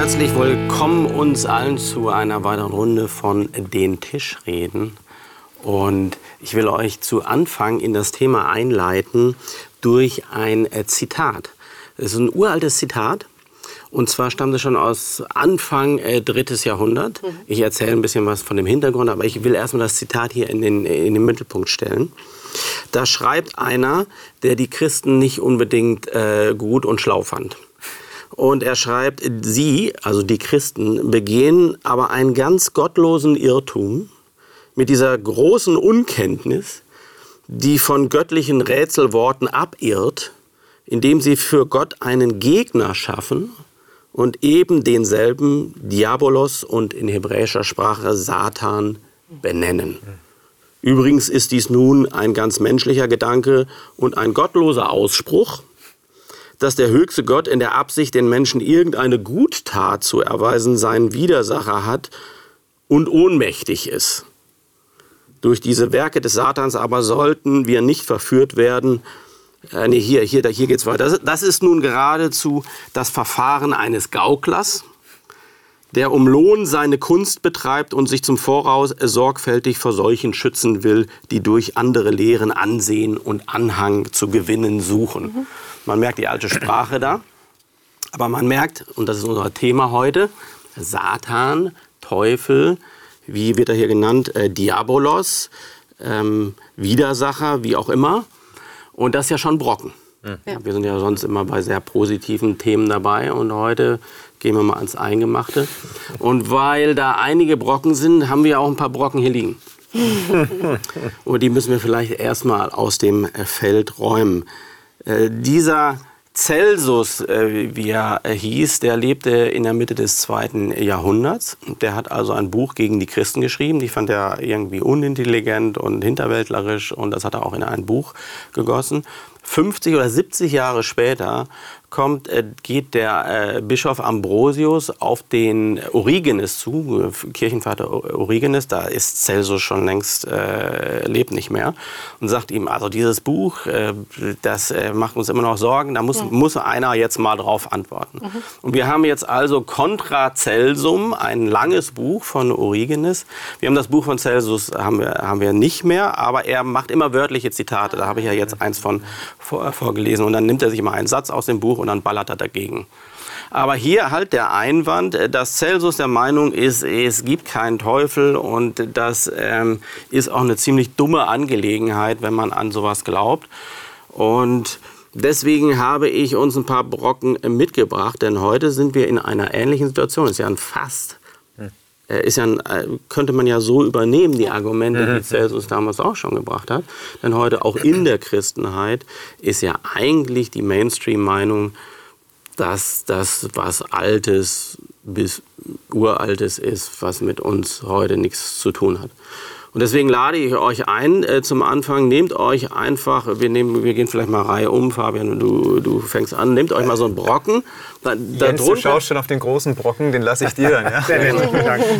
Herzlich willkommen uns allen zu einer weiteren Runde von Den Tischreden. Und ich will euch zu Anfang in das Thema einleiten durch ein äh, Zitat. Es ist ein uraltes Zitat. Und zwar stammt es schon aus Anfang äh, drittes Jahrhundert. Ich erzähle ein bisschen was von dem Hintergrund, aber ich will erstmal das Zitat hier in den, in den Mittelpunkt stellen. Da schreibt einer, der die Christen nicht unbedingt äh, gut und schlau fand. Und er schreibt, sie, also die Christen, begehen aber einen ganz gottlosen Irrtum mit dieser großen Unkenntnis, die von göttlichen Rätselworten abirrt, indem sie für Gott einen Gegner schaffen und eben denselben Diabolos und in hebräischer Sprache Satan benennen. Übrigens ist dies nun ein ganz menschlicher Gedanke und ein gottloser Ausspruch, dass der höchste Gott in der Absicht, den Menschen irgendeine Guttat zu erweisen, seinen Widersacher hat und ohnmächtig ist. Durch diese Werke des Satans aber sollten wir nicht verführt werden. Äh, nee, hier, hier, hier geht's weiter. Das, das ist nun geradezu das Verfahren eines Gauklers, der um Lohn seine Kunst betreibt und sich zum Voraus sorgfältig vor solchen schützen will, die durch andere Lehren Ansehen und Anhang zu gewinnen suchen. Man merkt die alte Sprache da, aber man merkt, und das ist unser Thema heute, Satan, Teufel, wie wird er hier genannt, äh, Diabolos, ähm, Widersacher, wie auch immer. Und das ist ja schon Brocken. Ja. Wir sind ja sonst immer bei sehr positiven Themen dabei und heute gehen wir mal ans Eingemachte. Und weil da einige Brocken sind, haben wir auch ein paar Brocken hier liegen. und die müssen wir vielleicht erstmal aus dem Feld räumen. Äh, dieser Celsus, äh, wie er hieß, der lebte in der Mitte des zweiten Jahrhunderts. Der hat also ein Buch gegen die Christen geschrieben. Die fand er irgendwie unintelligent und hinterwäldlerisch und das hat er auch in ein Buch gegossen. 50 oder 70 Jahre später kommt, äh, geht der äh, Bischof Ambrosius auf den Origenes zu, Kirchenvater Origenes, da ist Celsus schon längst, äh, lebt nicht mehr, und sagt ihm, also dieses Buch, äh, das äh, macht uns immer noch Sorgen, da muss, ja. muss einer jetzt mal drauf antworten. Mhm. Und wir haben jetzt also Contra Celsum, ein langes Buch von Origenes. Wir haben das Buch von Celsus, haben wir, haben wir nicht mehr, aber er macht immer wörtliche Zitate, da habe ich ja jetzt eins von vor, vorgelesen, und dann nimmt er sich mal einen Satz aus dem Buch und dann ballert er dagegen. Aber hier halt der Einwand, dass Celsus der Meinung ist, es gibt keinen Teufel und das ähm, ist auch eine ziemlich dumme Angelegenheit, wenn man an sowas glaubt. Und deswegen habe ich uns ein paar Brocken mitgebracht, denn heute sind wir in einer ähnlichen Situation. Es ist ja ein Fast. Äh, ist ja, äh, könnte man ja so übernehmen, die Argumente, die Celsus damals auch schon gebracht hat. Denn heute auch in der Christenheit ist ja eigentlich die Mainstream-Meinung, dass das was Altes bis Uraltes ist, was mit uns heute nichts zu tun hat. Und deswegen lade ich euch ein äh, zum Anfang, nehmt euch einfach, wir, nehmen, wir gehen vielleicht mal Reihe um, Fabian, du, du fängst an, nehmt euch mal so einen Brocken. Da, Jens, du schaust schon auf den großen Brocken, den lasse ich dir dann. Ja?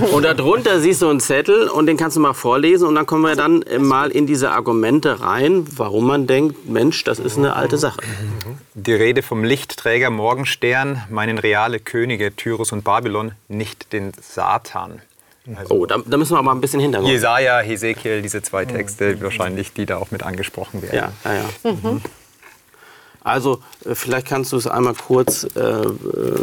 Und darunter siehst du einen Zettel und den kannst du mal vorlesen und dann kommen wir dann mal in diese Argumente rein, warum man denkt, Mensch, das ist eine alte Sache. Die Rede vom Lichtträger Morgenstern, meinen reale Könige Tyrus und Babylon, nicht den Satan. Also oh, da, da, müssen wir aber ein bisschen hintergrund. Jesaja, Hesekiel, diese zwei Texte mhm. wahrscheinlich, die da auch mit angesprochen werden. Ja, ja, ja. Mhm. Also äh, vielleicht kannst du es einmal kurz, äh, äh,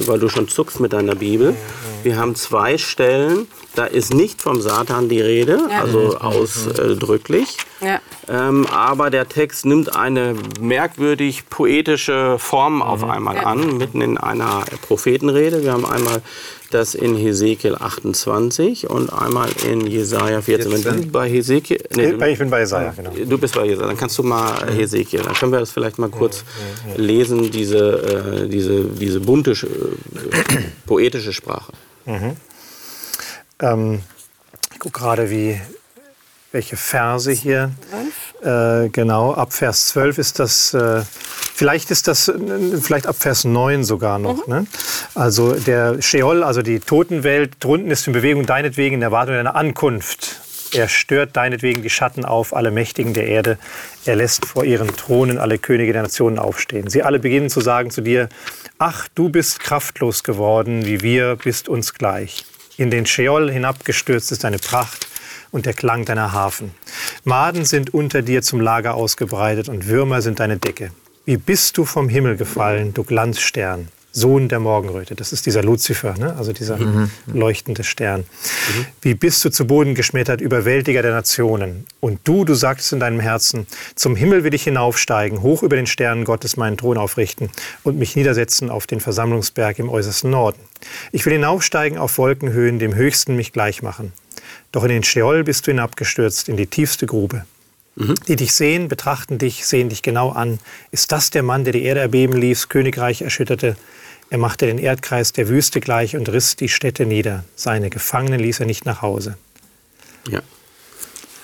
weil du schon zuckst mit deiner Bibel. Wir haben zwei Stellen, da ist nicht vom Satan die Rede, ja. also ausdrücklich. Ja. Ähm, aber der Text nimmt eine merkwürdig poetische Form auf mhm. einmal ja. an, mitten in einer Prophetenrede. Wir haben einmal das in Hesekiel 28 und einmal in Jesaja 14. Wenn du bei Hesekiel. Nee, ich bin bei Jesaja, genau. Du bist bei Jesaja. Dann kannst du mal Hesekiel. Dann können wir das vielleicht mal kurz lesen, diese, äh, diese, diese bunte, äh, poetische Sprache. Mhm. Ähm, ich gucke gerade, wie, welche Verse hier. Äh, genau, ab Vers 12 ist das, äh, vielleicht ist das, vielleicht ab Vers 9 sogar noch. Mhm. Ne? Also der Sheol, also die Totenwelt, drunten ist in Bewegung deinetwegen in Erwartung deiner Ankunft Er stört deinetwegen die Schatten auf, alle Mächtigen der Erde. Er lässt vor ihren Thronen alle Könige der Nationen aufstehen. Sie alle beginnen zu sagen zu dir, ach, du bist kraftlos geworden, wie wir, bist uns gleich. In den Scheol hinabgestürzt ist deine Pracht und der Klang deiner Hafen. Maden sind unter dir zum Lager ausgebreitet und Würmer sind deine Decke. Wie bist du vom Himmel gefallen, du Glanzstern? Sohn der Morgenröte. Das ist dieser Luzifer, ne? also dieser mhm. leuchtende Stern. Mhm. Wie bist du zu Boden geschmettert, Überwältiger der Nationen? Und du, du sagtest in deinem Herzen, zum Himmel will ich hinaufsteigen, hoch über den Sternen Gottes meinen Thron aufrichten und mich niedersetzen auf den Versammlungsberg im äußersten Norden. Ich will hinaufsteigen auf Wolkenhöhen, dem Höchsten mich gleich machen. Doch in den Scheol bist du hinabgestürzt, in die tiefste Grube. Mhm. Die dich sehen, betrachten dich, sehen dich genau an. Ist das der Mann, der die Erde erbeben ließ, Königreich erschütterte? Er machte den Erdkreis der Wüste gleich und riss die Städte nieder. Seine Gefangenen ließ er nicht nach Hause. Ja.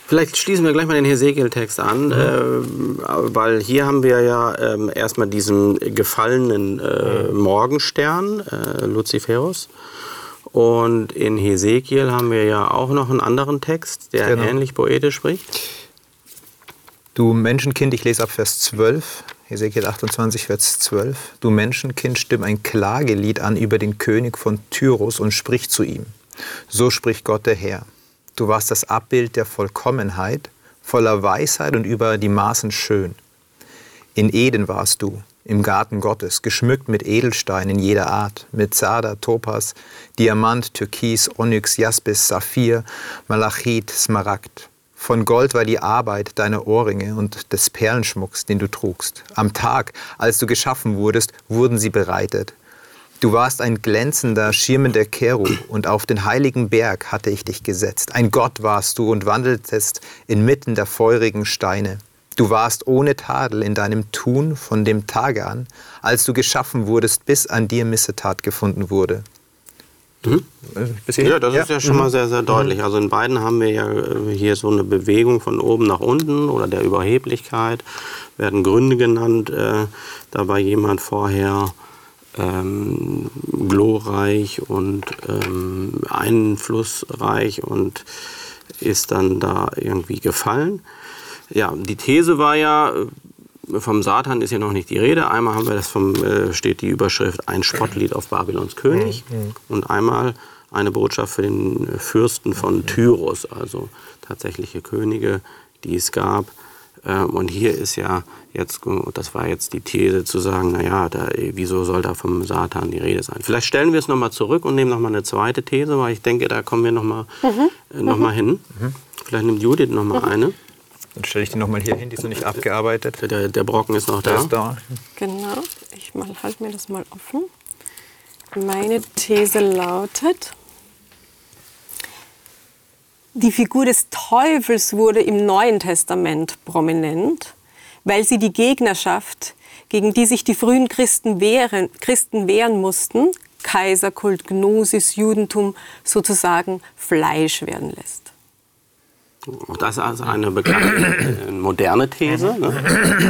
Vielleicht schließen wir gleich mal den Hesekiel-Text an, mhm. äh, weil hier haben wir ja äh, erstmal diesen gefallenen äh, mhm. Morgenstern, äh, Luciferus. Und in Hesekiel haben wir ja auch noch einen anderen Text, der genau. ähnlich poetisch spricht. Du Menschenkind, ich lese ab Vers 12. Ezekiel 28, Vers 12. Du Menschenkind, stimm ein Klagelied an über den König von Tyrus und sprich zu ihm. So spricht Gott der Herr. Du warst das Abbild der Vollkommenheit, voller Weisheit und über die Maßen schön. In Eden warst du, im Garten Gottes, geschmückt mit Edelsteinen jeder Art, mit Zader, Topas, Diamant, Türkis, Onyx, Jaspis, Saphir, Malachit, Smaragd. Von Gold war die Arbeit deiner Ohrringe und des Perlenschmucks, den du trugst. Am Tag, als du geschaffen wurdest, wurden sie bereitet. Du warst ein glänzender, schirmender Cherub und auf den heiligen Berg hatte ich dich gesetzt. Ein Gott warst du und wandeltest inmitten der feurigen Steine. Du warst ohne Tadel in deinem Tun von dem Tage an, als du geschaffen wurdest, bis an dir Missetat gefunden wurde. Mhm. Ja, das ist ja schon mal mhm. sehr, sehr deutlich. Mhm. Also in beiden haben wir ja äh, hier so eine Bewegung von oben nach unten oder der Überheblichkeit, werden Gründe genannt. Äh, da war jemand vorher ähm, glorreich und ähm, einflussreich und ist dann da irgendwie gefallen. Ja, die These war ja, vom Satan ist ja noch nicht die Rede. Einmal haben wir das vom, äh, steht die Überschrift Ein Spottlied auf Babylons König mhm. und einmal eine Botschaft für den Fürsten von Tyrus, also tatsächliche Könige, die es gab. Ähm, und hier ist ja jetzt, das war jetzt die These zu sagen, naja, da, wieso soll da vom Satan die Rede sein? Vielleicht stellen wir es nochmal zurück und nehmen nochmal eine zweite These, weil ich denke, da kommen wir nochmal mhm. äh, noch mhm. hin. Mhm. Vielleicht nimmt Judith nochmal mhm. eine. Dann stelle ich die nochmal hier hin, die noch nicht abgearbeitet. Der, der Brocken ist noch da. Ist da. Genau, ich halte mir das mal offen. Meine These lautet, die Figur des Teufels wurde im Neuen Testament prominent, weil sie die Gegnerschaft, gegen die sich die frühen Christen wehren, Christen wehren mussten, Kaiserkult, Gnosis, Judentum, sozusagen Fleisch werden lässt. Auch das ist also eine bekannte, äh, moderne These. Ne?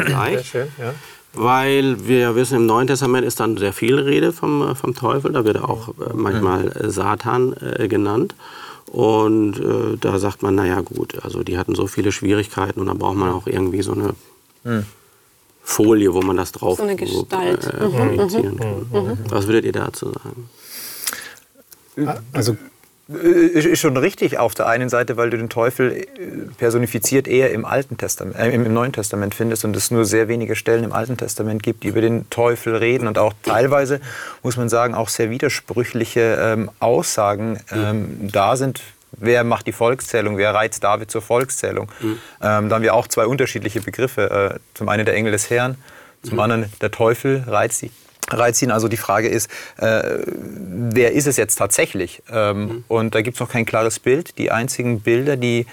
Sehr schön, ja. Weil wir wissen, im Neuen Testament ist dann sehr viel Rede vom, äh, vom Teufel. Da wird er auch äh, manchmal Satan äh, genannt. Und äh, da sagt man, naja gut, also die hatten so viele Schwierigkeiten und da braucht man auch irgendwie so eine hm. Folie, wo man das drauf so eine Gestalt. Äh, projizieren kann. Mhm. Was würdet ihr dazu sagen? Also ist schon richtig auf der einen Seite, weil du den Teufel äh, personifiziert eher im Alten Testament, äh, im Neuen Testament findest und es nur sehr wenige Stellen im Alten Testament gibt, die über den Teufel reden und auch teilweise muss man sagen auch sehr widersprüchliche ähm, Aussagen ähm, da sind. Wer macht die Volkszählung? Wer reizt David zur Volkszählung? Mhm. Ähm, da haben wir auch zwei unterschiedliche Begriffe. Äh, zum einen der Engel des Herrn, zum mhm. anderen der Teufel reizt die Reiziehen. Also die Frage ist, äh, wer ist es jetzt tatsächlich? Ähm, mhm. Und da gibt es noch kein klares Bild. Die einzigen Bilder, die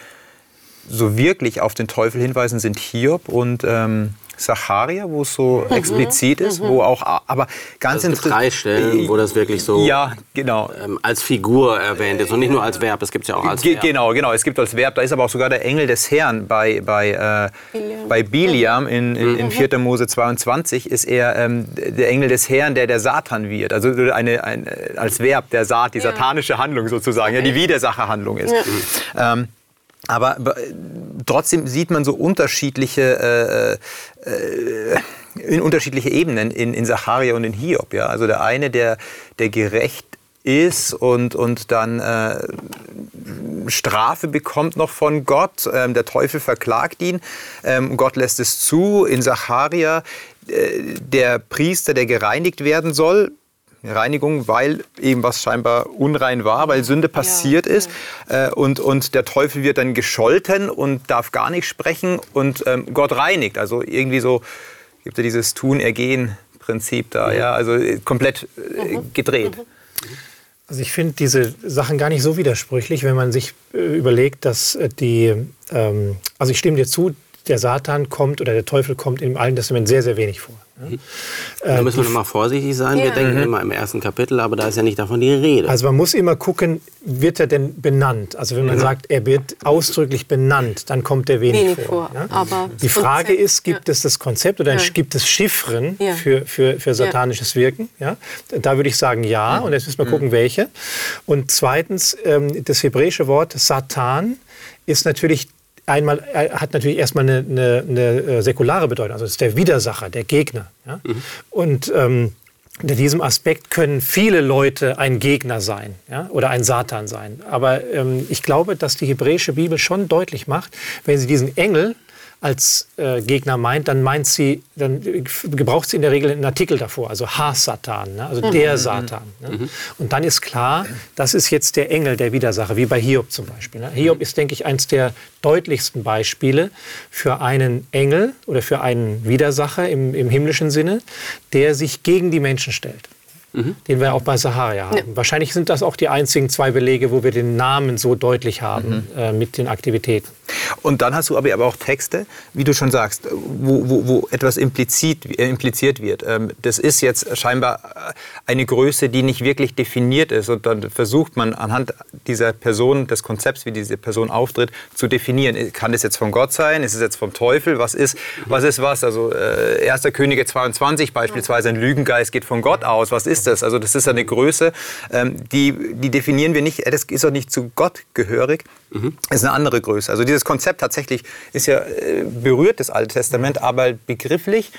so wirklich auf den Teufel hinweisen, sind Hiob und ähm, Sacharia, wo es so mhm. explizit ist, mhm. wo auch, aber ganz also interessant. drei Stellen, wo das wirklich so ja, genau. Ähm, als Figur erwähnt ist und nicht nur als Verb, es gibt es ja auch als Verb. Genau, genau, es gibt als Verb, da ist aber auch sogar der Engel des Herrn bei, bei, äh, Biliam. bei Biliam in, in, in 4. Mhm. Mose 22 ist er ähm, der Engel des Herrn, der der Satan wird, also eine, ein, als Verb der Saat, die ja. satanische Handlung sozusagen, ja, die Widersacherhandlung ist. Ja. Ähm, Aber äh, trotzdem sieht man so unterschiedliche, äh, äh, in unterschiedliche Ebenen in, in Sacharia und in Hiob. Ja? Also der eine, der, der gerecht ist und, und dann äh, Strafe bekommt noch von Gott. Ähm, der Teufel verklagt ihn. Ähm, Gott lässt es zu. In Sacharia, äh, der Priester, der gereinigt werden soll, Reinigung, weil eben was scheinbar unrein war, weil Sünde passiert ja, ist. Ja. Äh, und, und der Teufel wird dann gescholten und darf gar nicht sprechen und ähm, Gott reinigt. Also irgendwie so gibt es ja dieses Tun-Ergehen-Prinzip da, ja, also äh, komplett äh, mhm. gedreht. Mhm. Also ich finde diese Sachen gar nicht so widersprüchlich, wenn man sich äh, überlegt, dass äh, die, ähm, also ich stimme dir zu, der Satan kommt oder der Teufel kommt im Alten Testament sehr, sehr wenig vor. Mhm. Da müssen wir nochmal vorsichtig sein. Ja. Wir denken mhm. immer im ersten Kapitel, aber da ist ja nicht davon die Rede. Also man muss immer gucken, wird er denn benannt? Also wenn man mhm. sagt, er wird ausdrücklich benannt, dann kommt er wenig, wenig vor. vor. Ja? Aber die Frage Konzept, ist, gibt ja. es das Konzept oder gibt es Chiffren für, für, für satanisches Wirken? Ja? Da würde ich sagen ja. Und jetzt müssen wir gucken, welche. Und zweitens, ähm, das hebräische Wort Satan ist natürlich einmal hat natürlich erstmal eine, eine, eine, äh, säkulare Bedeutung. Also es ist der Widersacher, der Gegner. Ja? Mhm. Und ähm, unter diesem Aspekt können viele Leute ein Gegner sein ja? oder ein Satan sein. Aber ähm, ich glaube, dass die hebräische Bibel schon deutlich macht, wenn sie diesen Engel als äh, Gegner meint, dann meint sie, dann gebraucht sie in der Regel einen Artikel davor, also Ha-Satan, ne? also mhm. der mhm. Satan. Ne? Mhm. Und dann ist klar, das ist jetzt der Engel der Widersacher, wie bei Hiob zum Beispiel. Ne? Hiob ist, denke ich, eines der deutlichsten Beispiele für einen Engel oder für einen Widersacher im, im himmlischen Sinne, der sich gegen die Menschen stellt mhm. den wir auch bei Sahara haben. Ja. Wahrscheinlich sind das auch die einzigen zwei Belege, wo wir den Namen so deutlich haben mhm. äh, mit den Aktivitäten. Und dann hast du aber auch Texte, wie du schon sagst, wo, wo, wo etwas implizit, äh, impliziert wird. Ähm, das ist jetzt scheinbar äh, eine Größe, die nicht wirklich definiert ist. Und dann versucht man anhand dieser Person, des Konzepts, wie diese Person auftritt, zu definieren. Kann das jetzt von Gott sein? Ist es jetzt vom Teufel? Was ist was? Ist was? Also äh, 1. Könige 22 beispielsweise, ein Lügengeist geht von Gott aus. Was ist das? Also das ist eine Größe, ähm, die, die definieren wir nicht, das ist auch nicht zu Gott gehörig, mhm. ist eine andere Größe. Also dieses Konzept tatsächlich ist ja äh, berührt das Alte Testament, aber begrifflich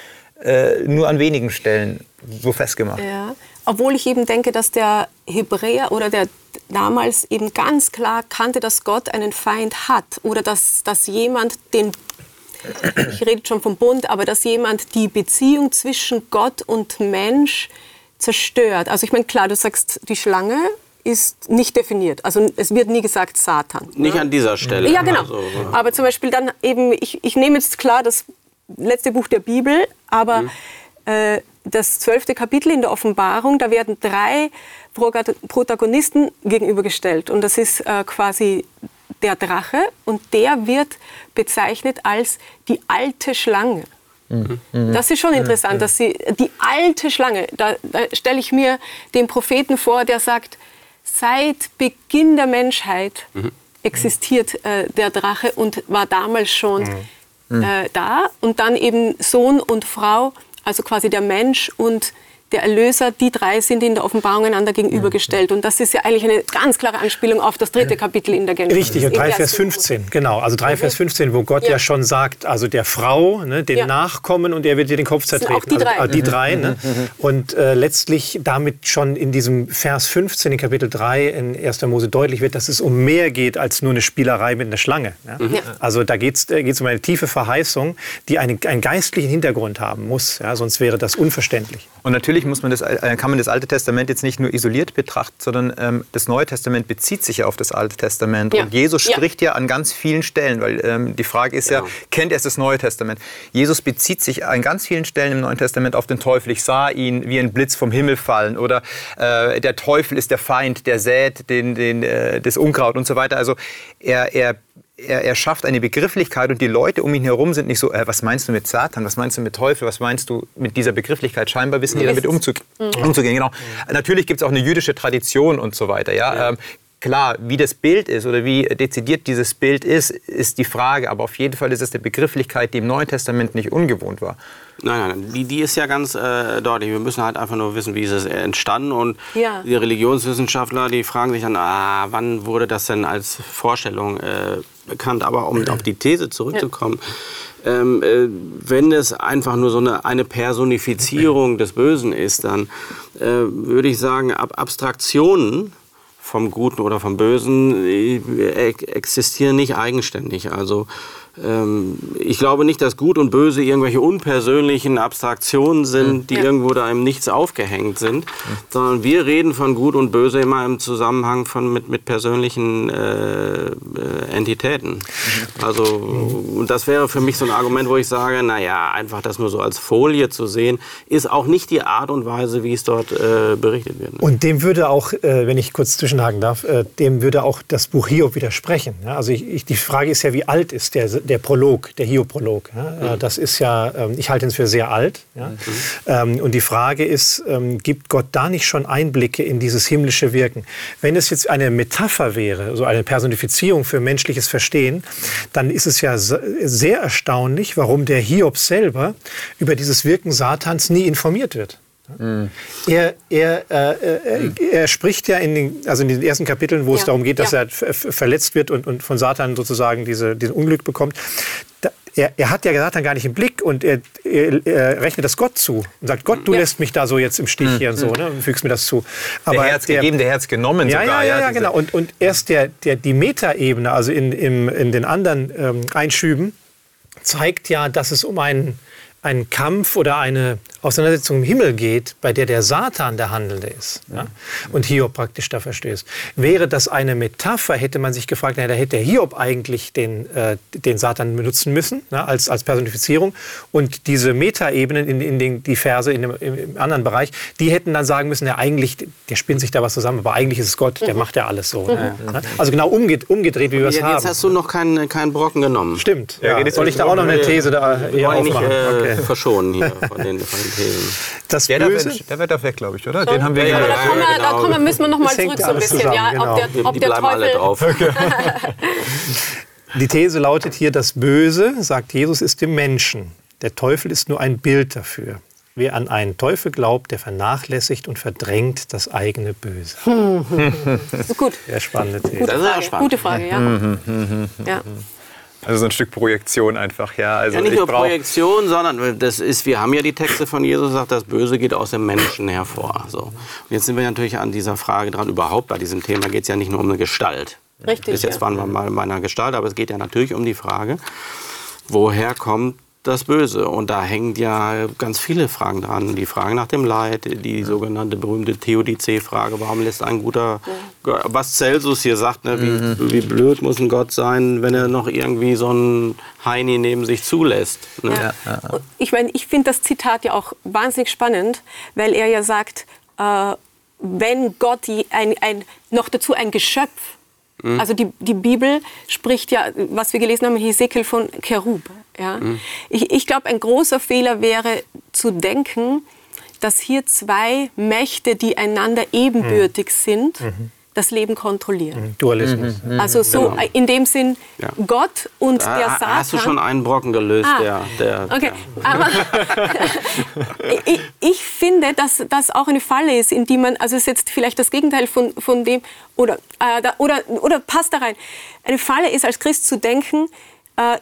äh, nur an wenigen Stellen so festgemacht. Ja. Obwohl ich eben denke, dass der Hebräer oder der damals eben ganz klar kannte, dass Gott einen Feind hat oder dass, dass jemand den ich rede schon vom Bund, aber dass jemand die Beziehung zwischen Gott und Mensch zerstört. Also ich meine, klar, du sagst, die Schlange ist nicht definiert. Also es wird nie gesagt Satan. Nicht ne? an dieser Stelle. Ja, genau. Also, aber zum Beispiel dann eben, ich, ich nehme jetzt klar das letzte Buch der Bibel, aber mhm. äh, das zwölfte Kapitel in der Offenbarung, da werden drei Protagonisten gegenübergestellt. Und das ist äh, quasi der Drache und der wird bezeichnet als die alte Schlange. Mhm. Das ist schon interessant, dass sie die alte Schlange, da, da stelle ich mir den Propheten vor, der sagt, seit Beginn der Menschheit mhm. existiert äh, der Drache und war damals schon mhm. äh, da. Und dann eben Sohn und Frau, also quasi der Mensch und der Erlöser, die drei sind in der Offenbarung einander gegenübergestellt. Und das ist ja eigentlich eine ganz klare Anspielung auf das dritte Kapitel in der Genesis. Richtig, und 3 Vers 15, genau. Also 3 Vers 15, wo Gott ja, ja schon sagt, also der Frau, ne, den ja. Nachkommen und er wird dir den Kopf zertreten. Auch die drei. Also, die drei ne? Und äh, letztlich damit schon in diesem Vers 15 in Kapitel 3 in 1. Mose deutlich wird, dass es um mehr geht als nur eine Spielerei mit einer Schlange. Ja? Mhm. Also da geht es äh, um eine tiefe Verheißung, die einen, einen geistlichen Hintergrund haben muss. Ja? Sonst wäre das unverständlich. Und natürlich natürlich muss man das, äh, kann man das Alte Testament jetzt nicht nur isoliert betrachten, sondern ähm, das Neue Testament bezieht sich ja auf das Alte Testament. Ja. Und Jesus spricht ja. ja. an ganz vielen Stellen, weil ähm, die Frage ist ja, ja, kennt er das Neue Testament? Jesus bezieht sich an ganz vielen Stellen im Neuen Testament auf den Teufel. Ich sah ihn wie ein Blitz vom Himmel fallen oder äh, der Teufel ist der Feind, der sät den, den, äh, das Unkraut und so weiter. Also er, er er, er, schafft eine Begrifflichkeit und die Leute um ihn herum sind nicht so, äh, was meinst du mit Satan, was meinst du mit Teufel, was meinst du mit dieser Begrifflichkeit? Scheinbar wissen die damit umzug mhm. umzugehen. Genau. Mhm. Natürlich gibt es auch eine jüdische Tradition und so weiter. Ja? ja. Ähm, klar, wie das Bild ist oder wie dezidiert dieses Bild ist, ist die Frage. Aber auf jeden Fall ist es eine Begrifflichkeit, die im Neuen Testament nicht ungewohnt war. Nein, nein, die, die ist ja ganz äh, deutlich. Wir müssen halt einfach nur wissen, wie ist es entstanden. Und ja. die Religionswissenschaftler, die fragen sich dann, ah, wann wurde das denn als Vorstellung äh, bekannt. Aber um auf die These zurückzukommen, ähm, äh, wenn es einfach nur so eine, eine Personifizierung des Bösen ist, dann äh, würde ich sagen, Ab Abstraktionen vom Guten oder vom Bösen äh, existieren nicht eigenständig. Also ich glaube nicht, dass Gut und Böse irgendwelche unpersönlichen Abstraktionen sind, die ja. irgendwo da im Nichts aufgehängt sind, sondern wir reden von Gut und Böse immer im Zusammenhang von mit, mit persönlichen äh, äh, Entitäten. Also und das wäre für mich so ein Argument, wo ich sage, naja, einfach das nur so als Folie zu sehen, ist auch nicht die Art und Weise, wie es dort äh, berichtet wird. Und dem würde auch, äh, wenn ich kurz zwischenhaken darf, äh, dem würde auch das Buch Hiob widersprechen. Ja? Also ich, ich, die Frage ist ja, wie alt ist der der Prolog, der Hiob-Prolog. Ja? Mhm. Das ist ja, ähm, ich halte ihn für sehr alt. Ja? Mhm. Ähm, und die Frage ist, ähm, gibt Gott da nicht schon Einblicke in dieses himmlische Wirken? Wenn es jetzt eine Metapher wäre, so eine Personifizierung für menschliches Verstehen, dann ist es ja sehr erstaunlich, warum der Hiob selber über dieses Wirken Satans nie informiert wird. Mhm. Er, er, äh, mhm. er, spricht ja in den, also in den ersten Kapiteln, wo ja. es darum geht, dass ja. er verletzt wird und, und von Satan sozusagen diese, diesen Unglück bekommt. Da, er, er, hat ja Satan gar nicht im Blick und er, er, er, rechnet das Gott zu und sagt, Gott, du ja. lässt mich da so jetzt im Stich mhm. hier und so, ne, und fügst mir das zu. Aber der Herz der, gegeben, der Herz genommen ja, sogar. Ja, ja, ja genau. Und, und erst der, der, die Metaebene, also in, im, in den anderen ähm, Einschüben, zeigt ja, dass es um einen, einen Kampf oder eine Auseinandersetzung im Himmel geht, bei der der Satan der Handelnde ist ja, und Hiob praktisch da verstößt. Wäre das eine Metapher, hätte man sich gefragt, na, da hätte Hiob eigentlich den, äh, den Satan benutzen müssen ja, als, als Personifizierung und diese Metaebenen in, in den, die Verse in dem, im anderen Bereich, die hätten dann sagen müssen, ja eigentlich, der spinnt sich da was zusammen, aber eigentlich ist es Gott, der mhm. macht ja alles so. Ne? Mhm. Ja, also genau umgedreht, umgedreht wie wir es ja, haben. Jetzt hast du noch keinen, keinen Brocken genommen. Stimmt. Soll ich da auch noch eine These da hier aufmachen? Nicht, äh, okay. Verschonen hier von den, von den das der, Böse, der, der wird da weg, glaube ich, oder? Den haben wir ja, ja, da, kommen wir, da kommen wir, müssen wir noch mal zurück so ein bisschen. Zusammen, ja, genau. ob der, ob die, die bleiben Teufel alle drauf. Die These lautet hier, das Böse, sagt Jesus, ist dem Menschen. Der Teufel ist nur ein Bild dafür. Wer an einen Teufel glaubt, der vernachlässigt und verdrängt das eigene Böse. das ist gut. Sehr spannende These. Gute Frage, Gute Frage ja. ja. Also so ein Stück Projektion einfach, ja. Also ja, nicht nur Projektion, sondern das ist, wir haben ja die Texte von Jesus, sagt, das Böse geht aus dem Menschen hervor. So. Und jetzt sind wir natürlich an dieser Frage dran, überhaupt bei diesem Thema geht es ja nicht nur um eine Gestalt. Richtig. Bis jetzt ja. waren wir mal bei einer Gestalt, aber es geht ja natürlich um die Frage, woher kommt das Böse. Und da hängen ja ganz viele Fragen dran. Die Frage nach dem Leid, die ja. sogenannte berühmte Theodizee-Frage, warum lässt ein guter, was Celsus hier sagt, ne, wie, mhm. wie, blöd muss ein Gott sein, wenn er noch irgendwie so einen Heini neben sich zulässt. Ne? Ja. Ich meine, ich finde das Zitat ja auch wahnsinnig spannend, weil er ja sagt, äh, wenn Gott ein, ein, noch dazu ein Geschöpf Mhm. Also die, die Bibel spricht ja, was wir gelesen haben, Hesekiel von Cherub. Ja? Mhm. Ich, ich glaube, ein großer Fehler wäre zu denken, dass hier zwei Mächte, die einander ebenbürtig mhm. sind, mhm das Leben kontrollieren. Mhm. Dualismus. Mhm. Also so genau. in dem Sinn ja. Gott und da der Satan. Hast du schon einen Brocken gelöst, ah. der, der, Okay, der. aber ich, ich, finde, dass das auch eine Falle ist, in die man, also es ist jetzt vielleicht das Gegenteil von, von dem, oder, äh, da, oder, oder passt da rein. Eine Falle ist als Christ zu denken, äh,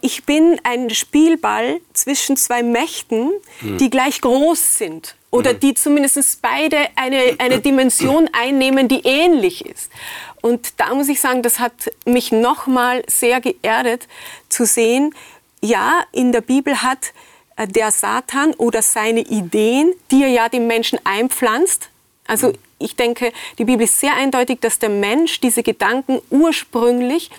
ich bin ein Spielball zwischen zwei Mächten, mhm. die gleich groß sind oder mhm. die zumindest beide eine, eine Dimension einnehmen, die ähnlich ist. Und da muss ich sagen, das hat mich nochmal sehr geerdet zu sehen, ja, in der Bibel hat äh, der Satan oder seine Ideen, die er ja dem Menschen einpflanzt, also ich denke, die Bibel ist sehr eindeutig, dass der Mensch diese Gedanken ursprünglich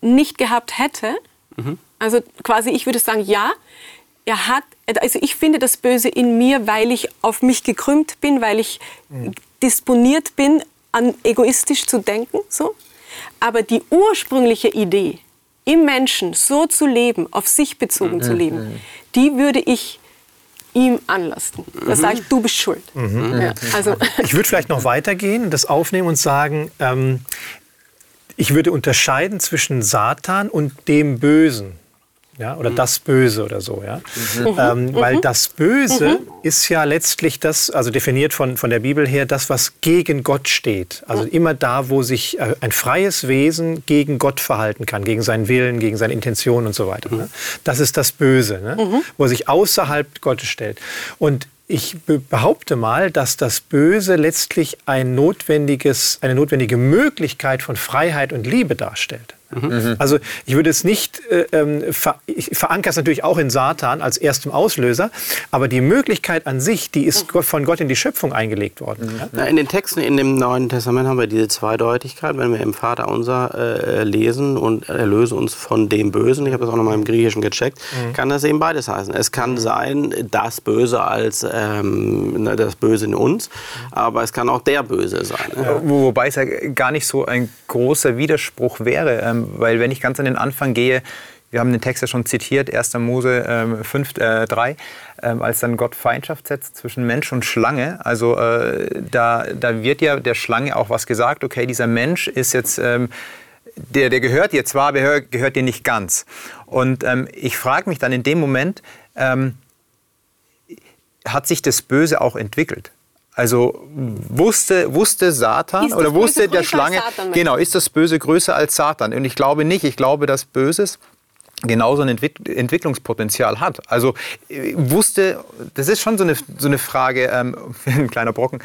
nicht gehabt hätte. Mhm. Also quasi, ich würde sagen, ja, er hat, also ich finde das Böse in mir, weil ich auf mich gekrümmt bin, weil ich mhm. disponiert bin, an egoistisch zu denken, so. Aber die ursprüngliche Idee, im Menschen so zu leben, auf sich bezogen mhm. zu leben, mhm. die würde ich ihm anlasten. Da sage ich, du bist schuld. Mhm. Ja, also. Ich würde vielleicht noch weitergehen, das aufnehmen und sagen, ähm, ich würde unterscheiden zwischen Satan und dem Bösen ja, oder das Böse oder so. Ja? Ähm, weil das Böse ist ja letztlich das, also definiert von, von der Bibel her, das, was gegen Gott steht. Also immer da, wo sich äh, ein freies Wesen gegen Gott verhalten kann, gegen seinen Willen, gegen seine Intention und so weiter. Ne? Das ist das Böse, ne? wo er sich außerhalb Gottes stellt. Und ich be- behaupte mal, dass das Böse letztlich ein notwendiges, eine notwendige Möglichkeit von Freiheit und Liebe darstellt. Also ich würde es nicht, äh, ähm, ver ich verankere es natürlich auch in Satan als erstem Auslöser, aber die Möglichkeit an sich, die ist Gott- von Gott in die Schöpfung eingelegt worden. Ja? Na, in den Texten in dem Neuen Testament haben wir diese Zweideutigkeit. Wenn wir im Vater unser äh, lesen und erlöse uns von dem Bösen, ich habe das auch nochmal im Griechischen gecheckt, kann das eben beides heißen. Es kann sein, das Böse als ähm, das Böse in uns, aber es kann auch der Böse sein. Wo- Wobei es ja gar nicht so ein großer Widerspruch wäre, ähm, weil wenn ich ganz an den Anfang gehe, wir haben den Text ja schon zitiert, 1. Mose ähm, 5, äh, 3, ähm, als dann Gott Feindschaft setzt zwischen Mensch und Schlange. Also äh, da, da wird ja der Schlange auch was gesagt, okay, dieser Mensch ist jetzt... Ähm, der, der gehört dir zwar, aber er gehört dir nicht ganz. Und ähm, ich frage mich dann in dem Moment, ähm, hat sich das Böse auch entwickelt? Also wusste, wusste Satan oder wusste der Schlange, Satan, genau, ist das Böse größer als Satan? Und ich glaube nicht. Ich glaube, dass Böses genauso ein Entwick Entwicklungspotenzial hat. Also äh, wusste, das ist schon so eine, so eine Frage, ähm, ein kleiner Brocken,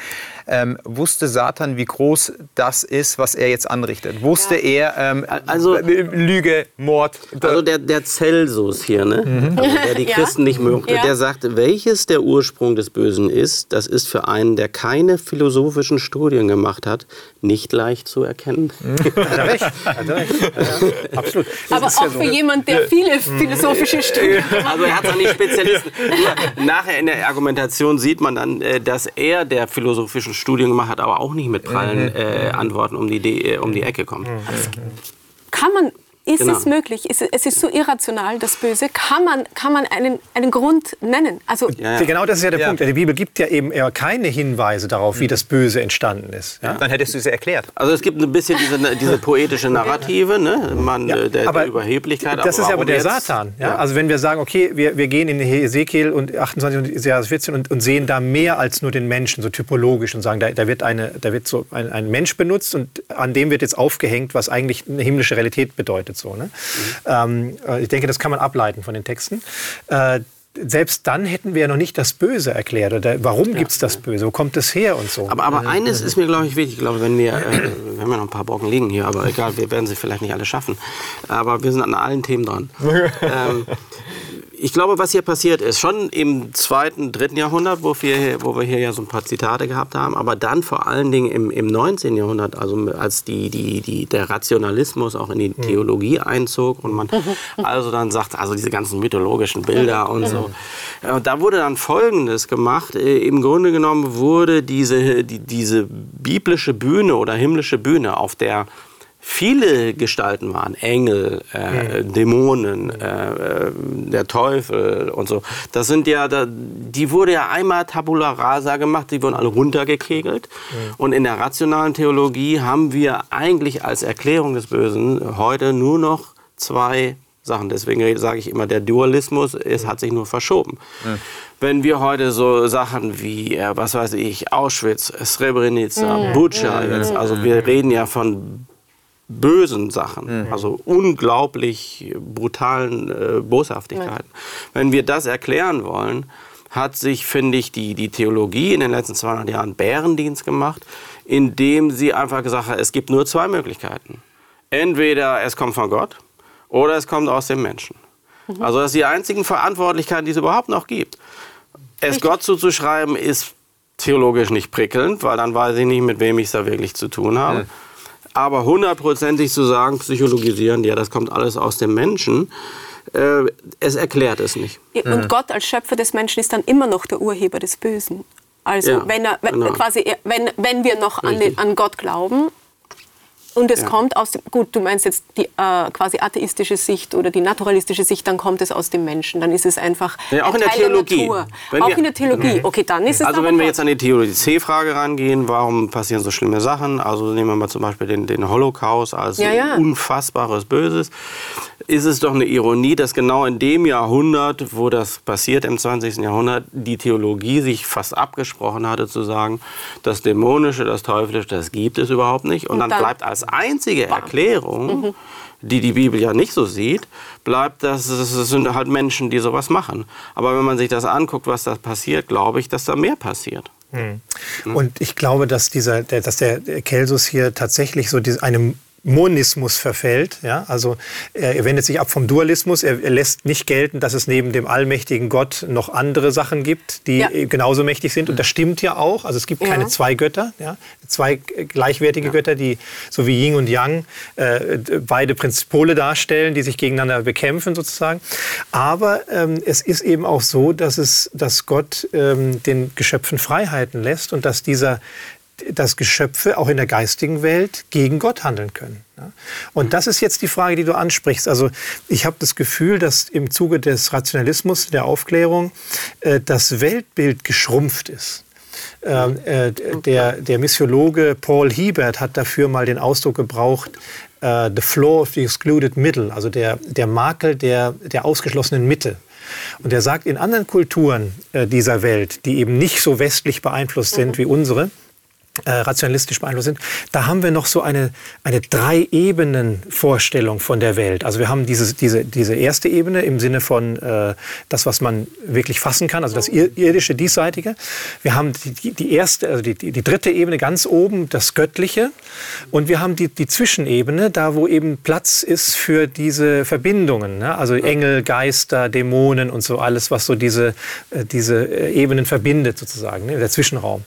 ähm, wusste Satan, wie groß das ist, was er jetzt anrichtet? Wusste er, ähm, Also- Lüge, Mord, Also der, der Celsus hier, ne? also der die Ja. Christen nicht mögen, Ja. der sagt, welches der Ursprung des Bösen ist, das ist für einen, der keine philosophischen Studien gemacht hat, nicht leicht zu erkennen. Hat er recht. Hat er recht. Ja. Absolut. Es Aber ist ja auch so. für jemand, der viele philosophische Studien Also er hat auch nicht Spezialisten. Nachher in der Argumentation sieht man dann, äh, dass er, der philosophischen Studien gemacht hat, aber auch nicht mit prallen äh, Antworten um die, Idee- äh, um die Ecke kommt. Kann man, ist Genau. es möglich, ist, es- ist so irrational, das Böse, kann man, kann man einen, einen Grund nennen? Also, Ja, Ja, Genau das ist ja der Ja. Punkt. Die Bibel gibt ja eben eher keine Hinweise darauf, wie das Böse entstanden ist. Ja? dann hättest du es erklärt. Also es gibt ein bisschen diese, diese poetische Narrative, ne? Man, äh, der, der Überheblichkeit. Das ist ja aber der jetzt? Satan. Ja? Also wenn wir sagen, okay, wir, wir gehen in Hesekiel und 28 und Jesaja 14 und, und sehen da mehr als nur den Menschen, so typologisch und sagen, da, da wird, eine, da wird so ein, ein Mensch benutzt und an dem wird jetzt aufgehängt, was eigentlich eine himmlische Realität bedeutet. So, ne? ähm, äh, ich denke, das kann man ableiten von den Texten. Äh, selbst dann hätten wir ja noch nicht das Böse erklärt. Oder warum gibt es das Böse? Wo kommt es her und so. Aber, aber eines ist mir, glaube ich, wichtig. Ich glaube, wenn wir, äh, wir haben ja noch ein paar Brocken liegen hier, aber egal, wir werden sie vielleicht nicht alle schaffen. Aber wir sind an allen Themen dran. ähm, ich glaube, was hier passiert ist, schon im zweiten, dritten Jahrhundert, wo wir, wo wir hier ja so ein paar Zitate gehabt haben, aber dann vor allen Dingen im, im 19. Jahrhundert, also als die, die, die, der Rationalismus auch in die Theologie einzog und man also dann sagt, also diese ganzen mythologischen Bilder und so. Ja, Und da wurde dann Folgendes gemacht. Äh, Im Grunde genommen wurde diese, die, diese biblische Bühne oder himmlische Bühne, auf der viele Gestalten waren, Engel, äh, Dämonen, äh, äh, der Teufel und so. Das sind ja, da, die wurde ja einmal tabula rasa gemacht, die wurden alle runtergekegelt. Und in der rationalen Theologie haben wir eigentlich als Erklärung des Bösen heute nur noch zwei Sachen. Deswegen sage ich immer, der Dualismus es hat sich nur verschoben. Wenn wir heute so Sachen wie, äh, was weiß ich, Auschwitz, Srebrenica, Butscha, jetzt, also wir reden ja von bösen Sachen, also unglaublich brutalen äh, Boshaftigkeiten. Wenn wir das erklären wollen, hat sich, finde ich, die, die Theologie in den letzten 200 Jahren Bärendienst gemacht, indem sie einfach gesagt hat, es gibt nur zwei Möglichkeiten. Entweder es kommt von Gott oder es kommt aus dem Menschen. Also das sind die einzigen Verantwortlichkeiten, die es überhaupt noch gibt. Es Gott zuzuschreiben ist theologisch nicht prickelnd, weil dann weiß ich nicht, mit wem ich es da wirklich zu tun habe. Aber hundertprozentig zu sagen, psychologisieren, ja, das kommt alles aus dem Menschen, äh, es erklärt es nicht. Und Gott als Schöpfer des Menschen ist dann immer noch der Urheber des Bösen. Also Ja, wenn, er, wenn, genau. quasi, wenn, wenn wir noch an, den, an Gott glauben, Und es ja. kommt aus dem, gut, du meinst jetzt die äh, quasi atheistische Sicht oder die naturalistische Sicht, dann kommt es aus dem Menschen. Dann ist es einfach ja, auch in der Teil Theologie. Der auch wir, in der Theologie. Mhm. Okay, dann ist es Also wenn wir jetzt an die Theorie-C-Frage rangehen, warum passieren so schlimme Sachen? Also nehmen wir mal zum Beispiel den, den Holocaust als ja, ja. unfassbares Böses. Ist es doch eine Ironie, dass genau in dem Jahrhundert, wo das passiert, im 20. Jahrhundert, die Theologie sich fast abgesprochen hatte zu sagen, das Dämonische, das Teuflische, das gibt es überhaupt nicht. Und, Und dann, dann bleibt als einzige Erklärung, mhm. die die Bibel ja nicht so sieht, bleibt, dass es sind halt Menschen, die sowas machen. Aber wenn man sich das anguckt, was da passiert, glaube ich, dass da mehr passiert. Mhm. Und ich glaube, dass, dieser, dass der Kelsus hier tatsächlich so eine Monismus verfällt. Ja? Also er wendet sich ab vom Dualismus. Er, lässt nicht gelten, dass es neben dem allmächtigen Gott noch andere Sachen gibt, die ja. genauso mächtig sind. Und das stimmt ja auch. Also es gibt ja. keine zwei Götter, ja? zwei gleichwertige Götter, die so wie Yin und Yang äh, beide Prinzipole darstellen, die sich gegeneinander bekämpfen sozusagen. Aber ähm, es ist eben auch so, dass es, dass Gott ähm, den Geschöpfen Freiheiten lässt und dass dieser dass Geschöpfe auch in der geistigen Welt gegen Gott handeln können. Und das ist jetzt die Frage, die du ansprichst. Also ich habe das Gefühl, dass im Zuge des Rationalismus, der Aufklärung, äh, das Weltbild geschrumpft ist. Ähm, äh, der, der Missiologe Paul Hiebert hat dafür mal den Ausdruck gebraucht, äh, the flaw of the excluded middle, also der, der Makel der, der ausgeschlossenen Mitte. Und er sagt, in anderen Kulturen dieser Welt, die eben nicht so westlich beeinflusst sind wie unsere, äh, rationalistisch beeinflusst sind, da haben wir noch so eine, eine Drei-Ebenen-Vorstellung von der Welt. Also wir haben diese, diese, diese erste Ebene im Sinne von äh, das, was man wirklich fassen kann, also das irdische, diesseitige. Wir haben die, die erste, also die, die dritte Ebene ganz oben, das Göttliche. Und wir haben die, die Zwischenebene, da wo eben Platz ist für diese Verbindungen. Ne? Also Engel, Geister, Dämonen und so alles, was so diese, äh, diese äh, Ebenen verbindet sozusagen, ne? der Zwischenraum.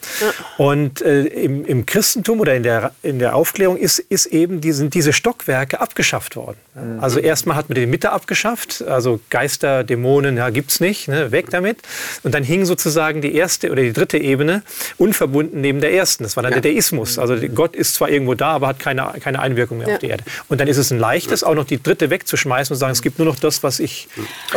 Und äh, im, im, Christentum oder in der, in der Aufklärung ist, ist eben die, sind diese Stockwerke abgeschafft worden. Mhm. Also erstmal hat man die Mitte abgeschafft, also Geister, Dämonen, ja, es nicht, ne, weg damit. Und dann hing sozusagen die erste oder die dritte Ebene unverbunden neben der ersten. Das war dann ja. der Deismus. Also Gott ist zwar irgendwo da, aber hat keine, keine Einwirkung mehr ja. auf die Erde. Und dann ist es ein leichtes, auch noch die dritte wegzuschmeißen und zu sagen, es gibt nur noch das, was ich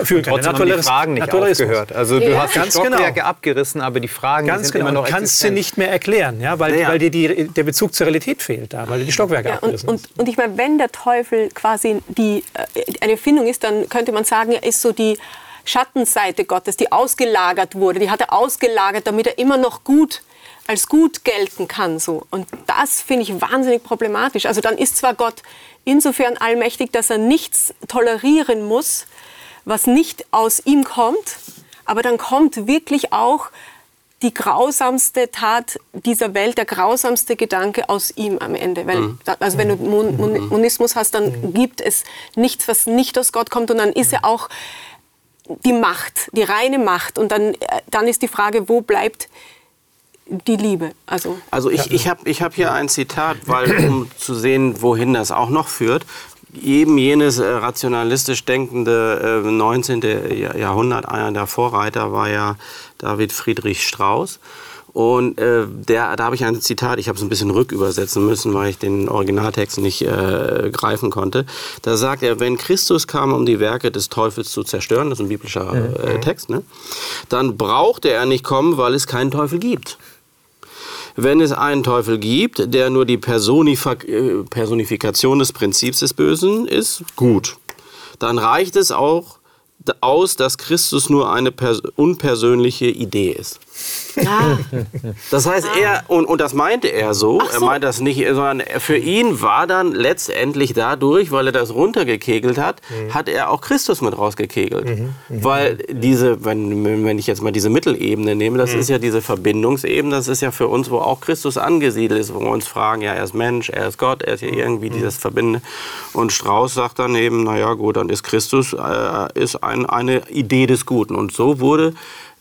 fühlen kann. Trotzdem haben die Fragen nicht aufgehört. Also du hast die Stockwerke genau. abgerissen, aber die Fragen ganz sind genau. immer noch kannst existent. sie nicht mehr erklären, ja, weil weil, ja. weil dir die, der Bezug zur Realität fehlt da, weil die Stockwerke ja, und, und, und, ich meine, wenn der Teufel quasi die, äh, eine Erfindung ist, dann könnte man sagen, er ist so die Schattenseite Gottes, die ausgelagert wurde. Die hat er ausgelagert, damit er immer noch gut als gut gelten kann. So. Und das finde ich wahnsinnig problematisch. Also dann ist zwar Gott insofern allmächtig, dass er nichts tolerieren muss, was nicht aus ihm kommt, aber dann kommt wirklich auch die grausamste Tat dieser Welt, der grausamste Gedanke aus ihm am Ende. Weil, mhm. also wenn du Mon Mon mhm. Monismus hast, dann mhm. gibt es nichts, was nicht aus Gott kommt und dann ist er auch die Macht, die reine Macht. Und dann, äh, dann ist die Frage, wo bleibt die Liebe. Also, also ich, ich habe ich hab hier ein Zitat, weil, um zu sehen, wohin das auch noch führt eben jenes äh, rationalistisch denkende äh, 19. Jahrhundert, einer der Vorreiter war ja David Friedrich Strauss. Und äh, der, da habe ich ein Zitat, ich habe es ein bisschen rückübersetzen müssen, weil ich den Originaltext nicht äh, greifen konnte. Da sagt er, wenn Christus kam, um die Werke des Teufels zu zerstören, das ist ein biblischer äh, Text, ne? dann brauchte er nicht kommen, weil es keinen Teufel gibt. Wenn es einen Teufel gibt, der nur die äh, Personifikation des Prinzips des Bösen ist, gut. Dann reicht es auch aus, dass Christus nur eine unpersönliche Idee ist. Ah. Das heißt, ah. er, und, und das meinte er so, so, er meinte das nicht, sondern für ihn war dann letztendlich dadurch, weil er das runtergekegelt hat, mhm. hat er auch Christus mit rausgekegelt. Mhm. Mhm. Weil diese, wenn, wenn ich jetzt mal diese Mittelebene nehme, das mhm. ist ja diese Verbindungsebene, das ist ja für uns, wo auch Christus angesiedelt ist, wo wir uns fragen, ja, er ist Mensch, er ist Gott, er ist ja irgendwie mhm. dieses Verbinde. Und Strauß sagt dann eben, naja gut, dann ist Christus äh, ist ein, eine Idee des Guten. Und so wurde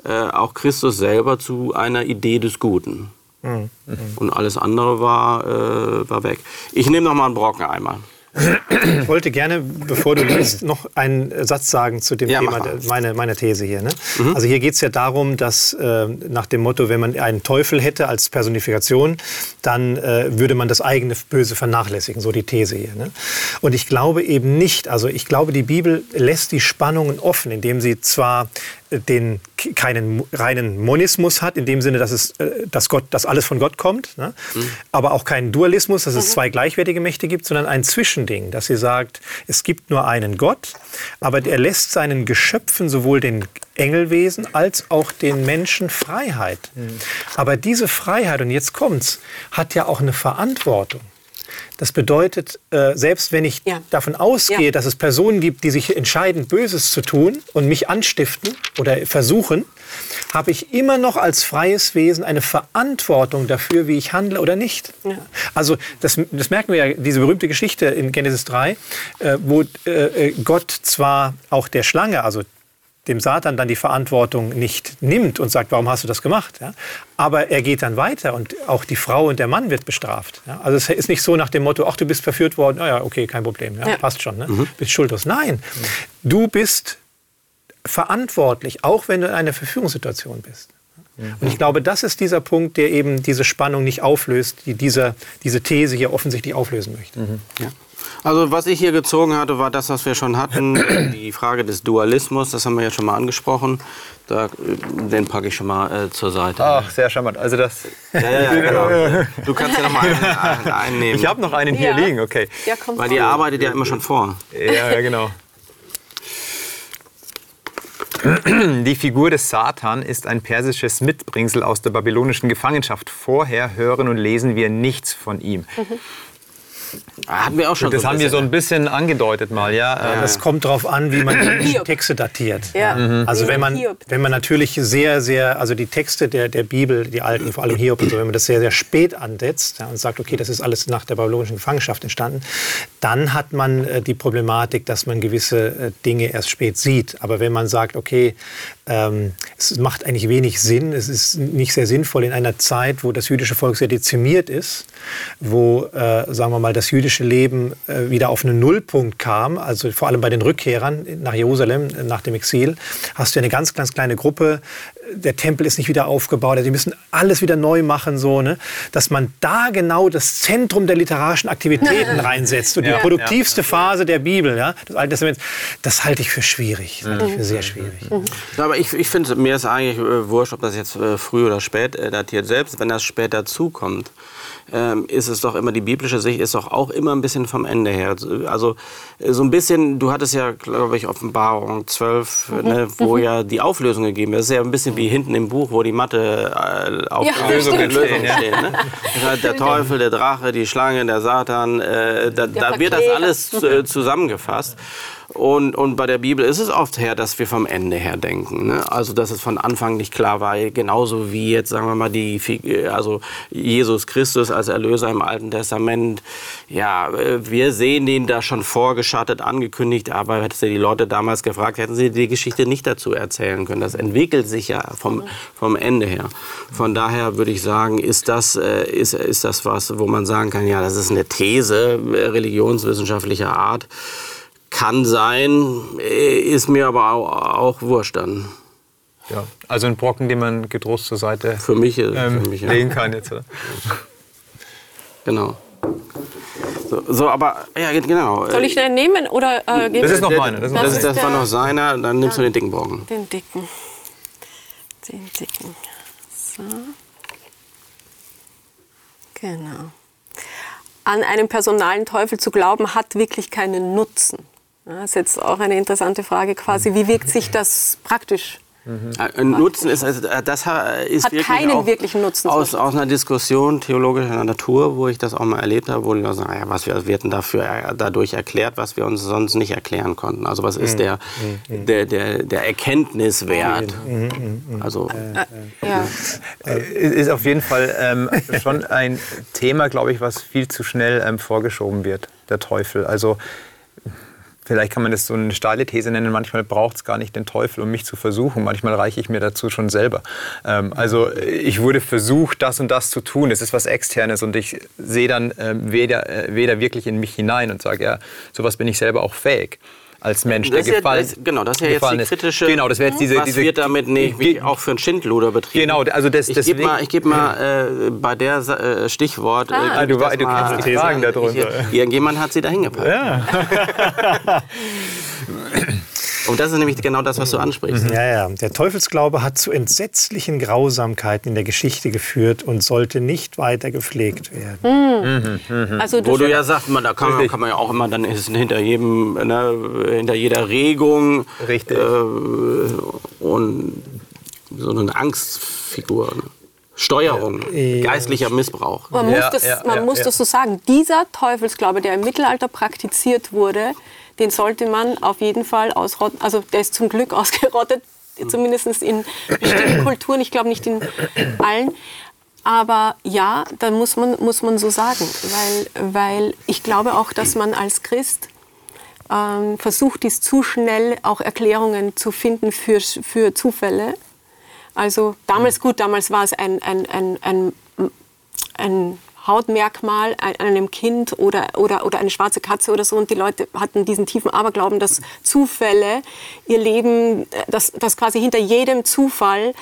äh, auch Christus selber zu einer Idee des Guten. Mhm. Und alles andere war, äh, war weg. Ich nehme noch mal einen Brocken einmal. Ich wollte gerne, bevor du liest, noch einen Satz sagen zu dem Ja, Thema, mal. meine, These hier. Ne? Also hier geht es ja darum, dass äh, nach dem Motto, wenn man einen Teufel hätte als Personifikation, dann äh, würde man das eigene Böse vernachlässigen, so die These hier. Ne? Und ich glaube eben nicht, also ich glaube, die Bibel lässt die Spannungen offen, indem sie zwar den keinen reinen Monismus hat, in dem Sinne, dass, es, äh, dass, Gott, dass alles von Gott kommt, ne? aber auch keinen Dualismus, dass es zwei gleichwertige Mächte gibt, sondern ein Zwischending, dass sie sagt, es gibt nur einen Gott, aber er lässt seinen Geschöpfen sowohl den Engelwesen als auch den Menschen Freiheit. Aber diese Freiheit, und jetzt kommt's, hat ja auch eine Verantwortung. Das bedeutet, äh, selbst wenn ich Ja. davon ausgehe, Ja. dass es Personen gibt, die sich entscheiden, Böses zu tun und mich anstiften oder versuchen, habe ich immer noch als freies Wesen eine Verantwortung dafür, wie ich handle oder nicht. Also das, das merken wir ja, diese berühmte Geschichte in Genesis 3, äh, wo äh, Gott zwar auch der Schlange, also dem Satan dann die Verantwortung nicht nimmt und sagt, warum hast du das gemacht? Ja? Aber er geht dann weiter und auch die Frau und der Mann wird bestraft. Ja? Also es ist nicht so nach dem Motto, ach, du bist verführt worden, naja, okay, kein Problem, ja, Ja. passt schon, ne? bist schuldlos. Nein, du bist verantwortlich, auch wenn du in einer Verführungssituation bist. Und ich glaube, das ist dieser Punkt, der eben diese Spannung nicht auflöst, die dieser, diese These hier offensichtlich auflösen möchte. Ja. Also was ich hier gezogen hatte, war das, was wir schon hatten, die Frage des Dualismus, das haben wir ja schon mal angesprochen. Da, den packe ich schon mal äh, zur Seite. Ach, sehr charmant. Also das. Ja, ja, genau. Du kannst ja noch mal einen, einen einnehmen. Ich habe noch einen hier Ja. liegen, okay. Ja, kommt Weil die arbeitet ja immer schon vor. Ja, ja, genau. Die Figur des Satan ist ein persisches Mitbringsel aus der babylonischen Gefangenschaft. Vorher hören und lesen wir nichts von ihm. Hatten wir auch schon Das so haben wir so ein bisschen angedeutet mal, ja. äh, Das kommt darauf an, wie man die. Texte datiert. Ja. Also wenn man, wenn man natürlich sehr, sehr, also die Texte der, der Bibel, die alten, vor allem Hiob und so, wenn man das sehr, sehr spät ansetzt ja, und sagt, okay, das ist alles nach der babylonischen Gefangenschaft entstanden, dann hat man äh, die Problematik, dass man gewisse äh, Dinge erst spät sieht. Aber wenn man sagt, okay, ähm, es macht eigentlich wenig Sinn, es ist nicht sehr sinnvoll in einer Zeit, wo das jüdische Volk sehr dezimiert ist, wo, äh, sagen wir mal, das jüdische Leben äh, wieder auf einen Nullpunkt kam, also vor allem bei den Rückkehrern nach Jerusalem äh, nach dem Exil, hast du eine ganz, ganz kleine Gruppe. Der Tempel ist nicht wieder aufgebaut, die müssen alles wieder neu machen, so, ne? dass man da genau das Zentrum der literarischen Aktivitäten reinsetzt und die Ja. produktivste Phase der Bibel, ja, des Alten Testaments, das halte ich für schwierig, das halte ich für sehr schwierig. Ja, aber ich, ich finde, mir ist eigentlich äh, wurscht, ob das jetzt äh, früh oder spät äh, datiert. Selbst wenn das spät dazukommt, ähm, ist es doch immer, die biblische Sicht ist doch auch immer ein bisschen vom Ende her. Also äh, so ein bisschen, du hattest ja, glaube ich, Offenbarung 12, ne, wo ja die Auflösung gegeben wird. Das ist ja ein bisschen wie hinten im Buch, wo die Mathe äh, Auflösungen stimmt. Lösungen stehen. Ne? Das heißt, der Teufel, der Drache, die Schlange, der Satan, äh, da, da wird das alles äh, zusammengefasst. Und, und bei der Bibel ist es oft her, dass wir vom Ende her denken. Ne? Also, dass es von Anfang nicht klar war. Genauso wie jetzt, sagen wir mal, die, also Jesus Christus als Erlöser im Alten Testament. Ja, äh, wir sehen den da schon vorgeschattet, angekündigt. Aber hättest du die Leute damals gefragt, hätten sie die Geschichte nicht dazu erzählen können. Das entwickelt sich ja vom, vom Ende her. Von daher würde ich sagen, ist das, äh, ist, ist das was, wo man sagen kann, ja, das ist eine These äh, religionswissenschaftlicher Art. Kann sein, äh, ist mir aber auch, auch wurscht dann. ja. Also ein Brocken, den man getrost zur Seite Für mich, äh, ähm, für mich ja. legen kann jetzt. Oder? Genau. So, so, aber, ja, genau. Soll ich den nehmen oder äh, Das ist noch Der- meine. Das ist noch Das, ist, das war noch seiner, dann nimmst du den dicken Brocken. den dicken? Den dicken. So. Genau. An einen personalen Teufel zu glauben, hat wirklich keinen Nutzen. Ja, Das ist jetzt auch eine interessante Frage quasi. Wie wirkt sich das praktisch? Äh, Nutzen ist, also, äh, das ist Hat wirklich keinen wirklichen Nutzen. Aus, aus einer Diskussion theologischer Natur, wo ich das auch mal erlebt habe, wo Leute sagen, ja, was wir, wir dafür, äh, dadurch erklärt, was wir uns sonst nicht erklären konnten. Also was Mhm. ist der, der, der, der Erkenntniswert? Also, Ja. Äh, ist auf jeden Fall ähm, schon ein Thema, glaube ich, was viel zu schnell ähm, vorgeschoben wird, der Teufel. Also vielleicht kann man das so eine steile These nennen, manchmal braucht es gar nicht den Teufel, um mich zu versuchen. Manchmal reiche ich mir dazu schon selber. Ähm, also ich wurde versucht, das und das zu tun. Es ist was Externes und ich sehe dann ähm, weder, äh, weder wirklich in mich hinein und sage, ja, sowas bin ich selber auch fähig als Mensch, das der gefallen ja, das, Genau, das ist ja jetzt die kritische. Genau, das wäre jetzt diese, was diese, wird damit nicht ge- auch für ein Schindluder betrieben? Genau, also das, Ich gebe mal, ich geb mal äh, bei der äh, Stichwort. Ah. geb Ah, ich du, das du mal- kennst die Fragen darunter. Irgendjemand hat sie da hingepackt. Ja. Und das ist nämlich genau das, was du ansprichst. Ja, ja. Der Teufelsglaube hat zu entsetzlichen Grausamkeiten in der Geschichte geführt und sollte nicht weiter gepflegt werden. Also Wo du, du ja sagst, man, da kann man, kann man ja auch immer, dann ist hinter jedem, ne, hinter jeder Regung Richtig. äh, und so eine Angstfigur. Ne? Steuerung, geistlicher Missbrauch. man muss, das, man muss das so sagen. Dieser Teufelsglaube, der im Mittelalter praktiziert wurde, den sollte man auf jeden Fall ausrotten. Also der ist zum Glück ausgerottet, zumindest in bestimmten Kulturen. Ich glaube nicht in allen. Aber ja, da muss man, muss man so sagen, weil, weil ich glaube auch, dass man als Christ ähm, versucht, dies zu schnell auch Erklärungen zu finden für, für Zufälle. Also damals, gut, damals war es ein, ein, ein, ein, ein Hautmerkmal an einem Kind oder, oder, oder eine schwarze Katze oder so. Und die Leute hatten diesen tiefen Aberglauben, dass Zufälle ihr Leben, dass, dass quasi hinter jedem Zufall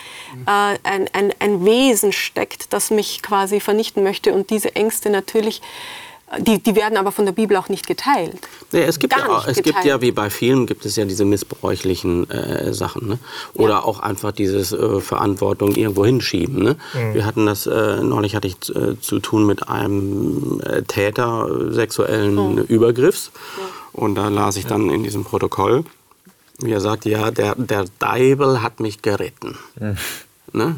äh, ein, ein, ein Wesen steckt, das mich quasi vernichten möchte. Und diese Ängste natürlich, die, die werden aber von der Bibel auch nicht geteilt. Ja, es gibt, Gar ja, es gibt ja, wie bei vielen, gibt es ja diese missbräuchlichen äh, Sachen. Ne? Oder Ja. auch einfach dieses äh, Verantwortung irgendwo hinschieben. Ne? Wir hatten das, äh, neulich hatte ich äh, zu tun mit einem äh, Täter äh, sexuellen Übergriffs. Und da las ich dann in diesem Protokoll, wie er sagt, ja, der, der Deibel hat mich geritten. Ne?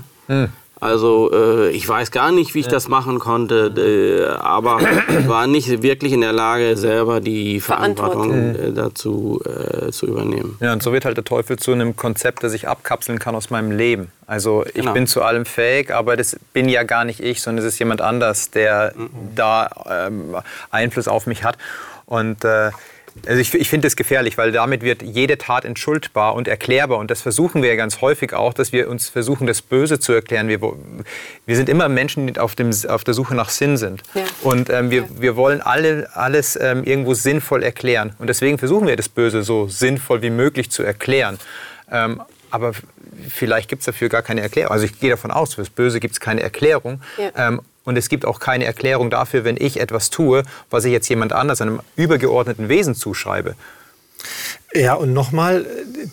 Also äh, ich weiß gar nicht, wie ich das machen konnte, äh, aber war nicht wirklich in der Lage, selber die Verantwortung äh, dazu äh, zu übernehmen. Ja, und so wird halt der Teufel zu einem Konzept, das ich abkapseln kann aus meinem Leben. Also ich Genau. bin zu allem fähig, aber das bin ja gar nicht ich, sondern es ist jemand anders, der da ähm, Einfluss auf mich hat. Und äh, also ich, ich finde das gefährlich, weil damit wird jede Tat entschuldbar und erklärbar. Und das versuchen wir ja ganz häufig auch, dass wir uns versuchen, das Böse zu erklären. Wir, wir sind immer Menschen, die auf, dem, auf der Suche nach Sinn sind. Ja. Und ähm, wir, wir wollen alle, alles ähm, irgendwo sinnvoll erklären. Und deswegen versuchen wir das Böse so sinnvoll wie möglich zu erklären. Ähm, aber vielleicht gibt es dafür gar keine Erklärung. Also ich gehe davon aus, für das Böse gibt es keine Erklärung. Ja. Und es gibt auch keine Erklärung dafür, wenn ich etwas tue, was ich jetzt jemand anders, einem übergeordneten Wesen zuschreibe. Ja, und nochmal,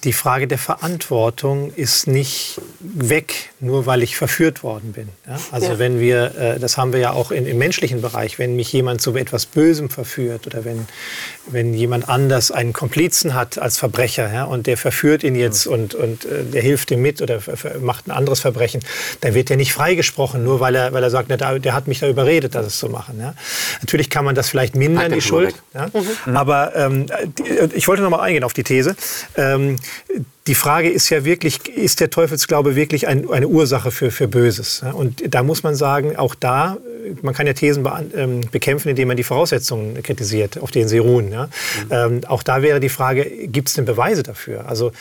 die Frage der Verantwortung ist nicht weg, nur weil ich verführt worden bin. Ja? Also Ja. wenn wir, äh, das haben wir ja auch in, im menschlichen Bereich, wenn mich jemand zu etwas Bösem verführt oder wenn, wenn jemand anders einen Komplizen hat als Verbrecher ja, und der verführt ihn jetzt und, und äh, der hilft ihm mit oder macht ein anderes Verbrechen, dann wird er nicht freigesprochen, nur weil er, weil er sagt, na, der hat mich da überredet, das zu machen. Ja? Natürlich kann man das vielleicht mindern, die Schuld. Ja? Aber ähm, die, ich wollte noch mal eingehen auf die These. Ähm, die Frage ist ja wirklich, ist der Teufelsglaube wirklich ein, eine Ursache für, für Böses? Und da muss man sagen, auch da, äh, man kann ja Thesen bean- ähm, bekämpfen, indem man die Voraussetzungen kritisiert, auf denen sie ruhen. Ja? Ähm, auch da wäre die Frage, gibt es denn Beweise dafür? Also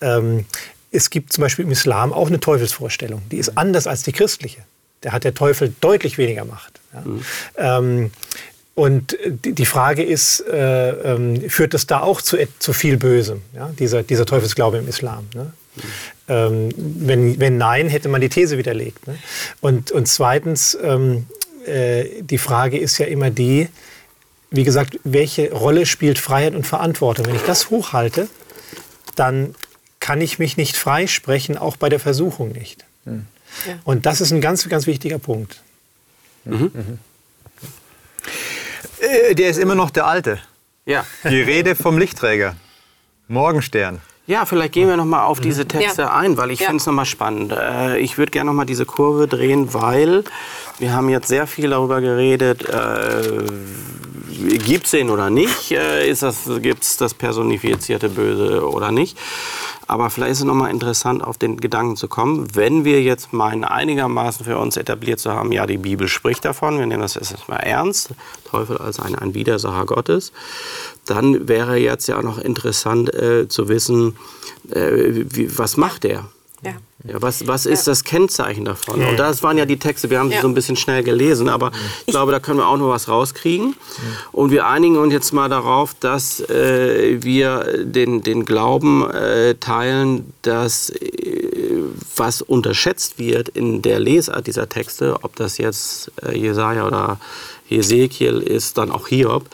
ähm, es gibt zum Beispiel im Islam auch eine Teufelsvorstellung, die ist anders als die christliche. Da hat der Teufel deutlich weniger Macht. Ja? Ähm, und die die Frage ist, äh, ähm, führt es da auch zu, zu viel Bösem, ja? dieser, dieser Teufelsglaube im Islam? Ne? Ähm, wenn, wenn nein, hätte man die These widerlegt. Ne? Und, und zweitens, ähm, äh, die Frage ist ja immer die, wie gesagt, welche Rolle spielt Freiheit und Verantwortung? Wenn ich das hochhalte, dann kann ich mich nicht freisprechen, auch bei der Versuchung nicht. Ja. Und das ist ein ganz, ganz wichtiger Punkt. Äh, der ist immer noch der Alte. Ja. Die Rede vom Lichtträger. Morgenstern. Ja, vielleicht gehen wir noch mal auf diese Texte Ja. ein, weil ich Ja. finde es noch mal spannend. Äh, ich würde gerne noch mal diese Kurve drehen, weil wir haben jetzt sehr viel darüber geredet, äh, gibt es den oder nicht? Äh, gibt es das personifizierte Böse oder nicht? Aber vielleicht ist es nochmal interessant, auf den Gedanken zu kommen, wenn wir jetzt meinen, einigermaßen für uns etabliert zu haben, ja, die Bibel spricht davon, wir nehmen das erstmal ernst, Teufel als ein, ein Widersacher Gottes, dann wäre jetzt ja auch noch interessant äh, zu wissen, äh, wie, was macht er? Ja. Ja, was, was ist das Kennzeichen davon? Und das waren ja die Texte, wir haben sie so ein bisschen schnell gelesen, aber ich glaube, da können wir auch noch was rauskriegen. Und wir einigen uns jetzt mal darauf, dass äh, wir den, den Glauben äh, teilen, dass äh, was unterschätzt wird in der Lesart dieser Texte, ob das jetzt äh, Jesaja oder Hesekiel ist, dann auch Hiob,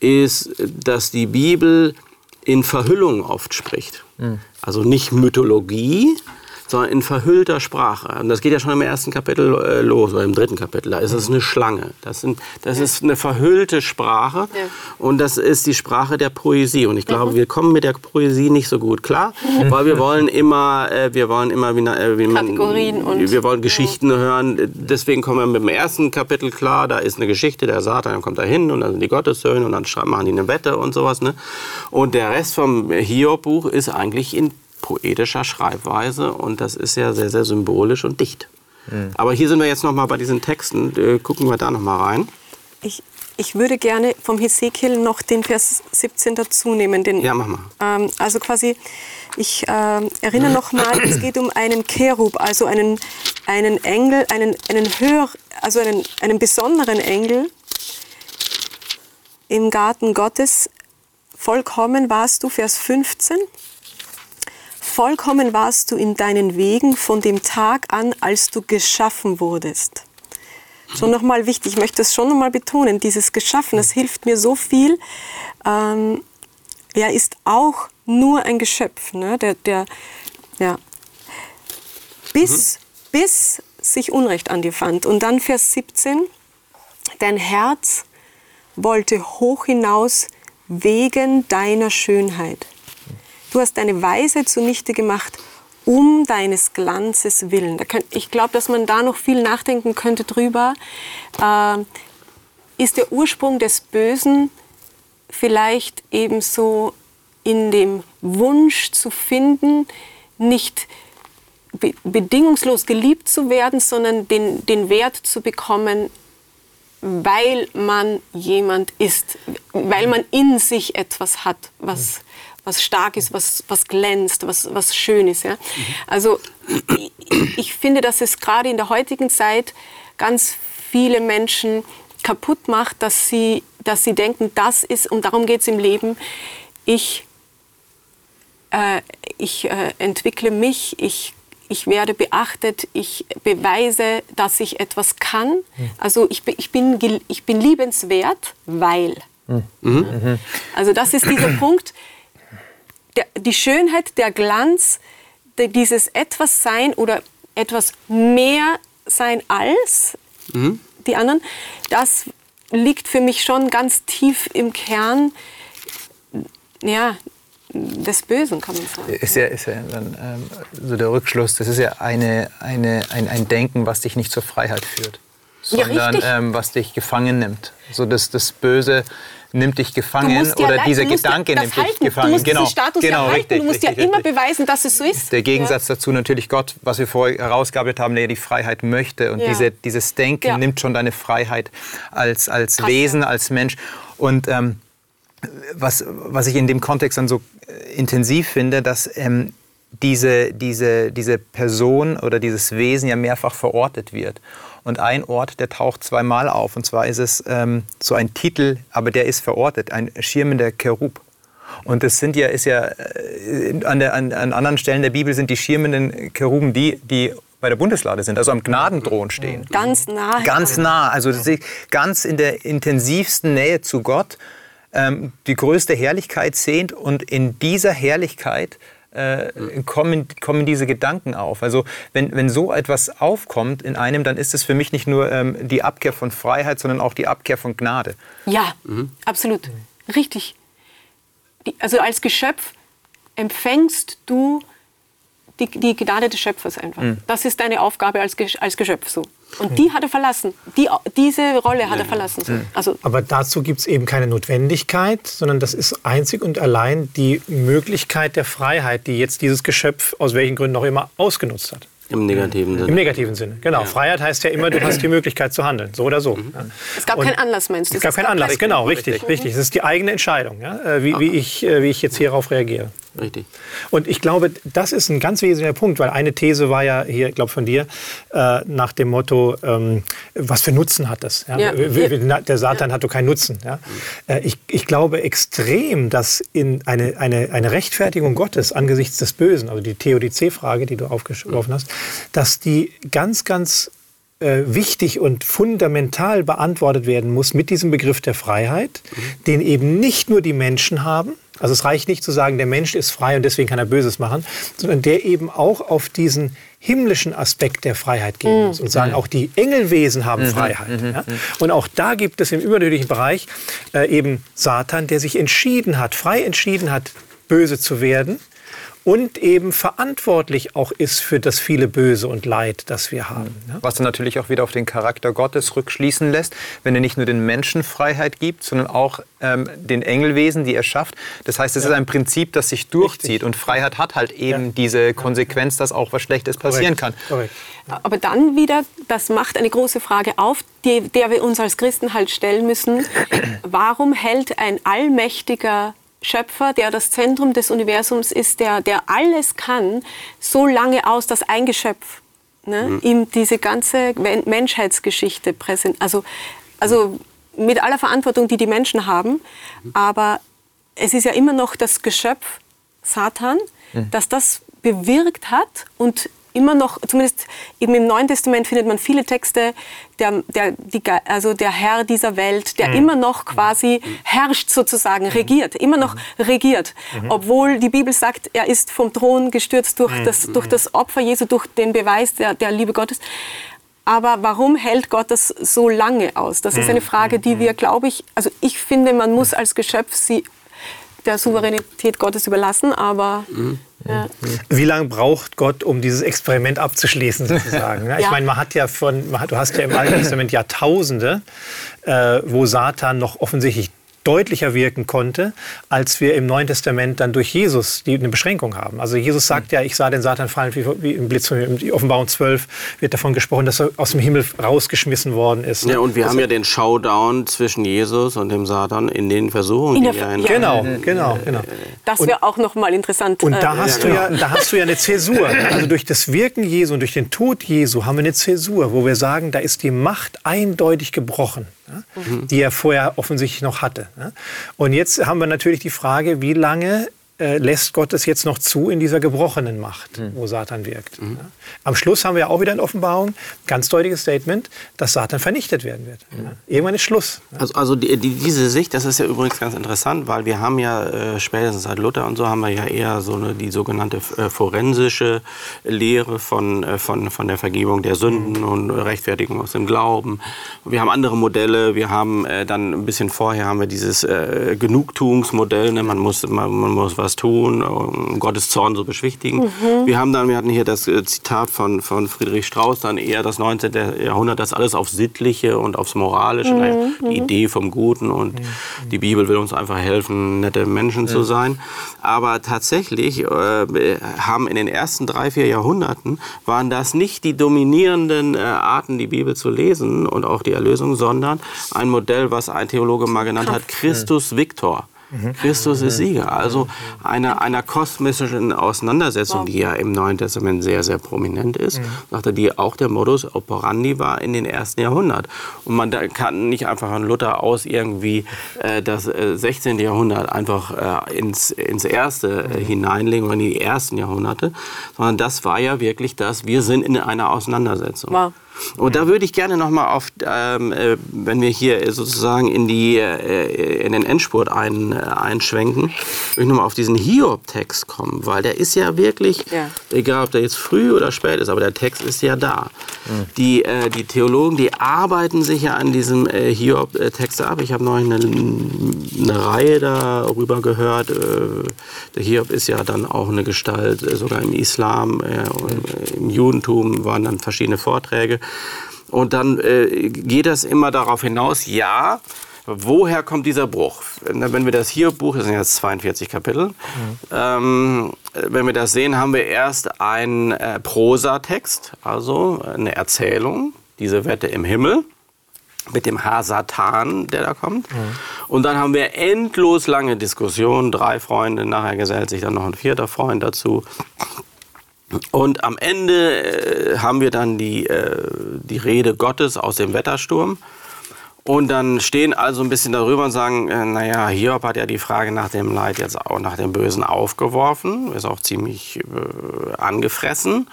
ist, dass die Bibel in Verhüllung oft spricht. Also nicht Mythologie, sondern in verhüllter Sprache. Und das geht ja schon im ersten Kapitel äh, los, oder im dritten Kapitel. Da ist es eine Schlange. Das, sind, das ist eine verhüllte Sprache. Ja. Und das ist die Sprache der Poesie. Und ich glaube, wir kommen mit der Poesie nicht so gut klar, weil wir wollen immer, äh, wir wollen immer wie, äh, wie man, Kategorien und- wir wollen Geschichten hören. Deswegen kommen wir mit dem ersten Kapitel klar. Da ist eine Geschichte, der Satan kommt da hin und dann sind die Gottessöhne und dann machen die eine Wette und sowas. Ne? Und der Rest vom Hiob-Buch ist eigentlich in poetischer Schreibweise und das ist ja sehr, sehr symbolisch und dicht. Aber hier sind wir jetzt noch mal bei diesen Texten. Äh, gucken wir da noch mal rein. Ich, ich würde gerne vom Hesekiel noch den Vers 17 dazu nehmen. Den, Ja, mach mal. Ähm, also quasi, ich ähm, erinnere noch mal, es geht um einen Cherub, also einen, einen Engel, einen, einen höher, also einen, einen besonderen Engel im Garten Gottes. Vollkommen warst du, Vers 15. Vollkommen warst du in deinen Wegen von dem Tag an, als du geschaffen wurdest. Schon nochmal wichtig, ich möchte das schon nochmal betonen, dieses Geschaffen, das hilft mir so viel. Ähm, er ist auch nur ein Geschöpf, ne? der, der, ja. bis, bis sich Unrecht an dir fand. Und dann Vers 17, dein Herz wollte hoch hinaus wegen deiner Schönheit. Du hast deine Weisheit zunichte gemacht, um deines Glanzes willen. Ich glaube, dass man da noch viel nachdenken könnte drüber. Äh, ist der Ursprung des Bösen vielleicht ebenso in dem Wunsch zu finden, nicht be bedingungslos geliebt zu werden, sondern den, den Wert zu bekommen, weil man jemand ist, weil man in sich etwas hat, was, was stark ist, was, was glänzt, was, was schön ist. Ja? Also ich, ich finde, dass es gerade in der heutigen Zeit ganz viele Menschen kaputt macht, dass sie, dass sie denken, das ist, und darum geht es im Leben, ich, äh, ich äh, entwickle mich, ich, ich werde beachtet, ich beweise, dass ich etwas kann. Also ich, bin- ich, bin, ich bin liebenswert, weil. Also das ist dieser Punkt, der, die Schönheit, der Glanz, der, dieses etwas sein oder etwas mehr sein als die anderen, das liegt für mich schon ganz tief im Kern ja, des Bösen, kann man sagen. Ist ja, ist ja dann ähm, so der Rückschluss, das ist ja eine, eine, ein, ein Denken, was dich nicht zur Freiheit führt, Ja, sondern richtig. ähm, was dich gefangen nimmt. So das, das Böse nimmt dich gefangen ja oder dieser ja Gedanke nimmt dich halten. gefangen. Du musst genau, Status genau, ja halten. richtig, du musst ja richtig, immer richtig. beweisen, dass es so ist. Der Gegensatz dazu natürlich Gott, was wir vorher herausgearbeitet haben, der die Freiheit möchte. Und Ja. diese, dieses Denken Ja. nimmt schon deine Freiheit als, als Krass, Wesen, ja. als Mensch. Und ähm, was, was ich in dem Kontext dann so äh, intensiv finde, dass ähm, diese, diese, diese Person oder dieses Wesen ja mehrfach verortet wird. Und ein Ort, der taucht zweimal auf. Und zwar ist es ähm, so ein Titel, aber der ist verortet, ein schirmender Cherub. Und das sind ja, ist ja äh, an, der, an, an anderen Stellen der Bibel sind die schirmenden Cheruben die, die bei der Bundeslade sind, also am Gnadenthron stehen. Ganz nah. Ganz nah, also ganz in der intensivsten Nähe zu Gott, ähm, die größte Herrlichkeit sehnt und in dieser Herrlichkeit äh, kommen, kommen diese Gedanken auf. Also wenn, wenn so etwas aufkommt in einem, dann ist es für mich nicht nur ähm, die Abkehr von Freiheit, sondern auch die Abkehr von Gnade. Ja, absolut. Richtig. Die, also als Geschöpf empfängst du die, die Gnade des Schöpfers einfach. Das ist deine Aufgabe als, als Geschöpf so. Und die hat er verlassen. Die, diese Rolle hat er verlassen. Also, Aber dazu gibt es eben keine Notwendigkeit, sondern das ist einzig und allein die Möglichkeit der Freiheit, die jetzt dieses Geschöpf aus welchen Gründen auch immer ausgenutzt hat. Im negativen Im Sinne. negativen Sinne, genau. Freiheit heißt ja immer, du hast die Möglichkeit zu handeln, so oder so. Ja. es gab Und- keinen Anlass, meinst du? Es gab keinen Anlass, genau, richtig, richtig. Es ist die eigene Entscheidung, ja, äh, wie, wie, ich, äh, wie ich jetzt hierauf reagiere. Richtig. Und ich glaube, das ist ein ganz wesentlicher Punkt, weil eine These war ja hier, ich glaube von dir, äh, nach dem Motto, ähm, was für Nutzen hat das? Ja? Ja. Der Satan hat doch keinen Nutzen. Ja? Äh, ich, ich glaube extrem, dass in eine, eine, eine Rechtfertigung Gottes angesichts des Bösen, also die Theodizee-Frage, die du aufgeworfen hast, dass die ganz, ganz äh, wichtig und fundamental beantwortet werden muss mit diesem Begriff der Freiheit, den eben nicht nur die Menschen haben. Also es reicht nicht zu sagen, der Mensch ist frei und deswegen kann er Böses machen, sondern der eben auch auf diesen himmlischen Aspekt der Freiheit gehen muss und sagen, auch die Engelwesen haben Freiheit. Ja? Und auch da gibt es im übernatürlichen Bereich äh, eben Satan, der sich entschieden hat, frei entschieden hat, böse zu werden und eben verantwortlich auch ist für das viele Böse und Leid, das wir haben. Ja? Was dann natürlich auch wieder auf den Charakter Gottes rückschließen lässt, wenn er nicht nur den Menschen Freiheit gibt, sondern auch ähm, den Engelwesen, die er schafft. Das heißt, es ist ein Prinzip, das sich durchzieht. Richtig. Und Freiheit hat halt eben Ja. diese Konsequenz, dass auch was Schlechtes passieren kann. Korrekt. Aber dann wieder, das macht eine große Frage auf, die, der wir uns als Christen halt stellen müssen. Warum hält ein allmächtiger Schöpfer, der das Zentrum des Universums ist, der, der alles kann, so lange aus, dass ein Geschöpf ne, ihm diese ganze Men- Menschheitsgeschichte präsentiert? Also, also mit aller Verantwortung, die die Menschen haben, aber es ist ja immer noch das Geschöpf Satan, das das bewirkt hat und immer noch, zumindest eben im Neuen Testament findet man viele Texte, der, der, die, also der Herr dieser Welt, der immer noch quasi herrscht sozusagen, regiert, immer noch regiert. Obwohl die Bibel sagt, er ist vom Thron gestürzt durch, das, durch das Opfer Jesu, durch den Beweis der, der Liebe Gottes. Aber warum hält Gott das so lange aus? Das ist eine Frage, die wir, glaube ich, also ich finde, man muss als Geschöpf sie der Souveränität Gottes überlassen, aber ja. Wie lange braucht Gott, um dieses Experiment abzuschließen, sozusagen? Ja, Ich Ja. meine, man hat ja von, man hat, du hast ja im Alten Testament Jahrtausende, äh, wo Satan noch offensichtlich deutlicher wirken konnte, als wir im Neuen Testament dann durch Jesus die, eine Beschränkung haben. Also Jesus sagt ja, ich sah den Satan fallen wie, wie im Blitz. In Offenbarung 12 wird davon gesprochen, dass er aus dem Himmel rausgeschmissen worden ist. Ja, und wir haben ja den Showdown zwischen Jesus und dem Satan in den Versuchungen, In die der er Ver- in ja. Genau, genau, genau. Das wäre auch noch mal interessant. Und äh, da hast, ja, du ja, da hast du ja eine Zäsur. Also durch das Wirken Jesu und durch den Tod Jesu haben wir eine Zäsur, wo wir sagen, da ist die Macht eindeutig gebrochen, ja, die er vorher offensichtlich noch hatte. Und jetzt haben wir natürlich die Frage, wie lange äh, lässt Gott es jetzt noch zu in dieser gebrochenen Macht, wo Satan wirkt. Ja. Am Schluss haben wir auch wieder in Offenbarung ganz deutliches Statement, dass Satan vernichtet werden wird. Ja. Irgendwann ist Schluss. Also, also die, die, diese Sicht, das ist ja übrigens ganz interessant, weil wir haben ja äh, spätestens seit Luther und so haben wir ja eher so eine, die sogenannte äh, forensische Lehre von, äh, von, von der Vergebung der Sünden und Rechtfertigung aus dem Glauben. Wir haben andere Modelle, wir haben äh, dann ein bisschen vorher haben wir dieses Genugtuungsmodell, ne? man, muss, man, man muss was tun, um Gottes Zorn zu beschwichtigen. Wir haben dann, wir hatten hier das äh, Zitat von, von Friedrich Strauss, dann eher das 19. Jahrhundert, das alles aufs Sittliche und aufs Moralische, naja, die Idee vom Guten und die Bibel will uns einfach helfen, nette Menschen zu sein. Aber tatsächlich äh, haben in den ersten drei, vier Jahrhunderten waren das nicht die dominierenden äh, Arten, die Bibel zu lesen und auch die Erlösung, sondern ein Modell, was ein Theologe mal genannt hat, Christus Victor. Christus ist Sieger. Also einer, einer kosmischen Auseinandersetzung, die ja im Neuen Testament sehr, sehr prominent ist, sagte, die auch der Modus operandi war in den ersten Jahrhundert. Und man kann nicht einfach an Luther aus irgendwie äh, das äh, 16. Jahrhundert einfach äh, ins, ins erste äh, hineinlegen oder in die ersten Jahrhunderte, sondern das war ja wirklich das, wir sind in einer Auseinandersetzung. Wow. Und da würde ich gerne noch mal auf, ähm, äh, wenn wir hier sozusagen in, die, äh, in den Endspurt ein, äh, einschwenken, würde ich noch mal auf diesen Hiob-Text kommen, weil der ist ja wirklich, Ja. egal ob der jetzt früh oder spät ist, aber der Text ist ja da. Die, äh, die Theologen, die arbeiten sich ja an diesem äh, Hiob-Text ab. Ich habe noch eine, eine Reihe darüber gehört. Äh, der Hiob ist ja dann auch eine Gestalt, sogar im Islam, und, im Judentum waren dann verschiedene Vorträge. Und dann äh, geht das immer darauf hinaus, ja, woher kommt dieser Bruch? Wenn wir das hier Buch, das sind jetzt 42 Kapitel, mhm. ähm, wenn wir das sehen, haben wir erst einen äh, Prosatext, also eine Erzählung, diese Wette im Himmel mit dem Hasatan, der da kommt. Mhm. Und dann haben wir endlos lange Diskussionen, drei Freunde, nachher gesellt sich dann noch ein vierter Freund dazu. Und am Ende äh, haben wir dann die, äh, die Rede Gottes aus dem Wettersturm. Und dann stehen also ein bisschen darüber und sagen, äh, naja, Hiob hat ja die Frage nach dem Leid jetzt auch nach dem Bösen aufgeworfen, ist auch ziemlich äh, angefressen.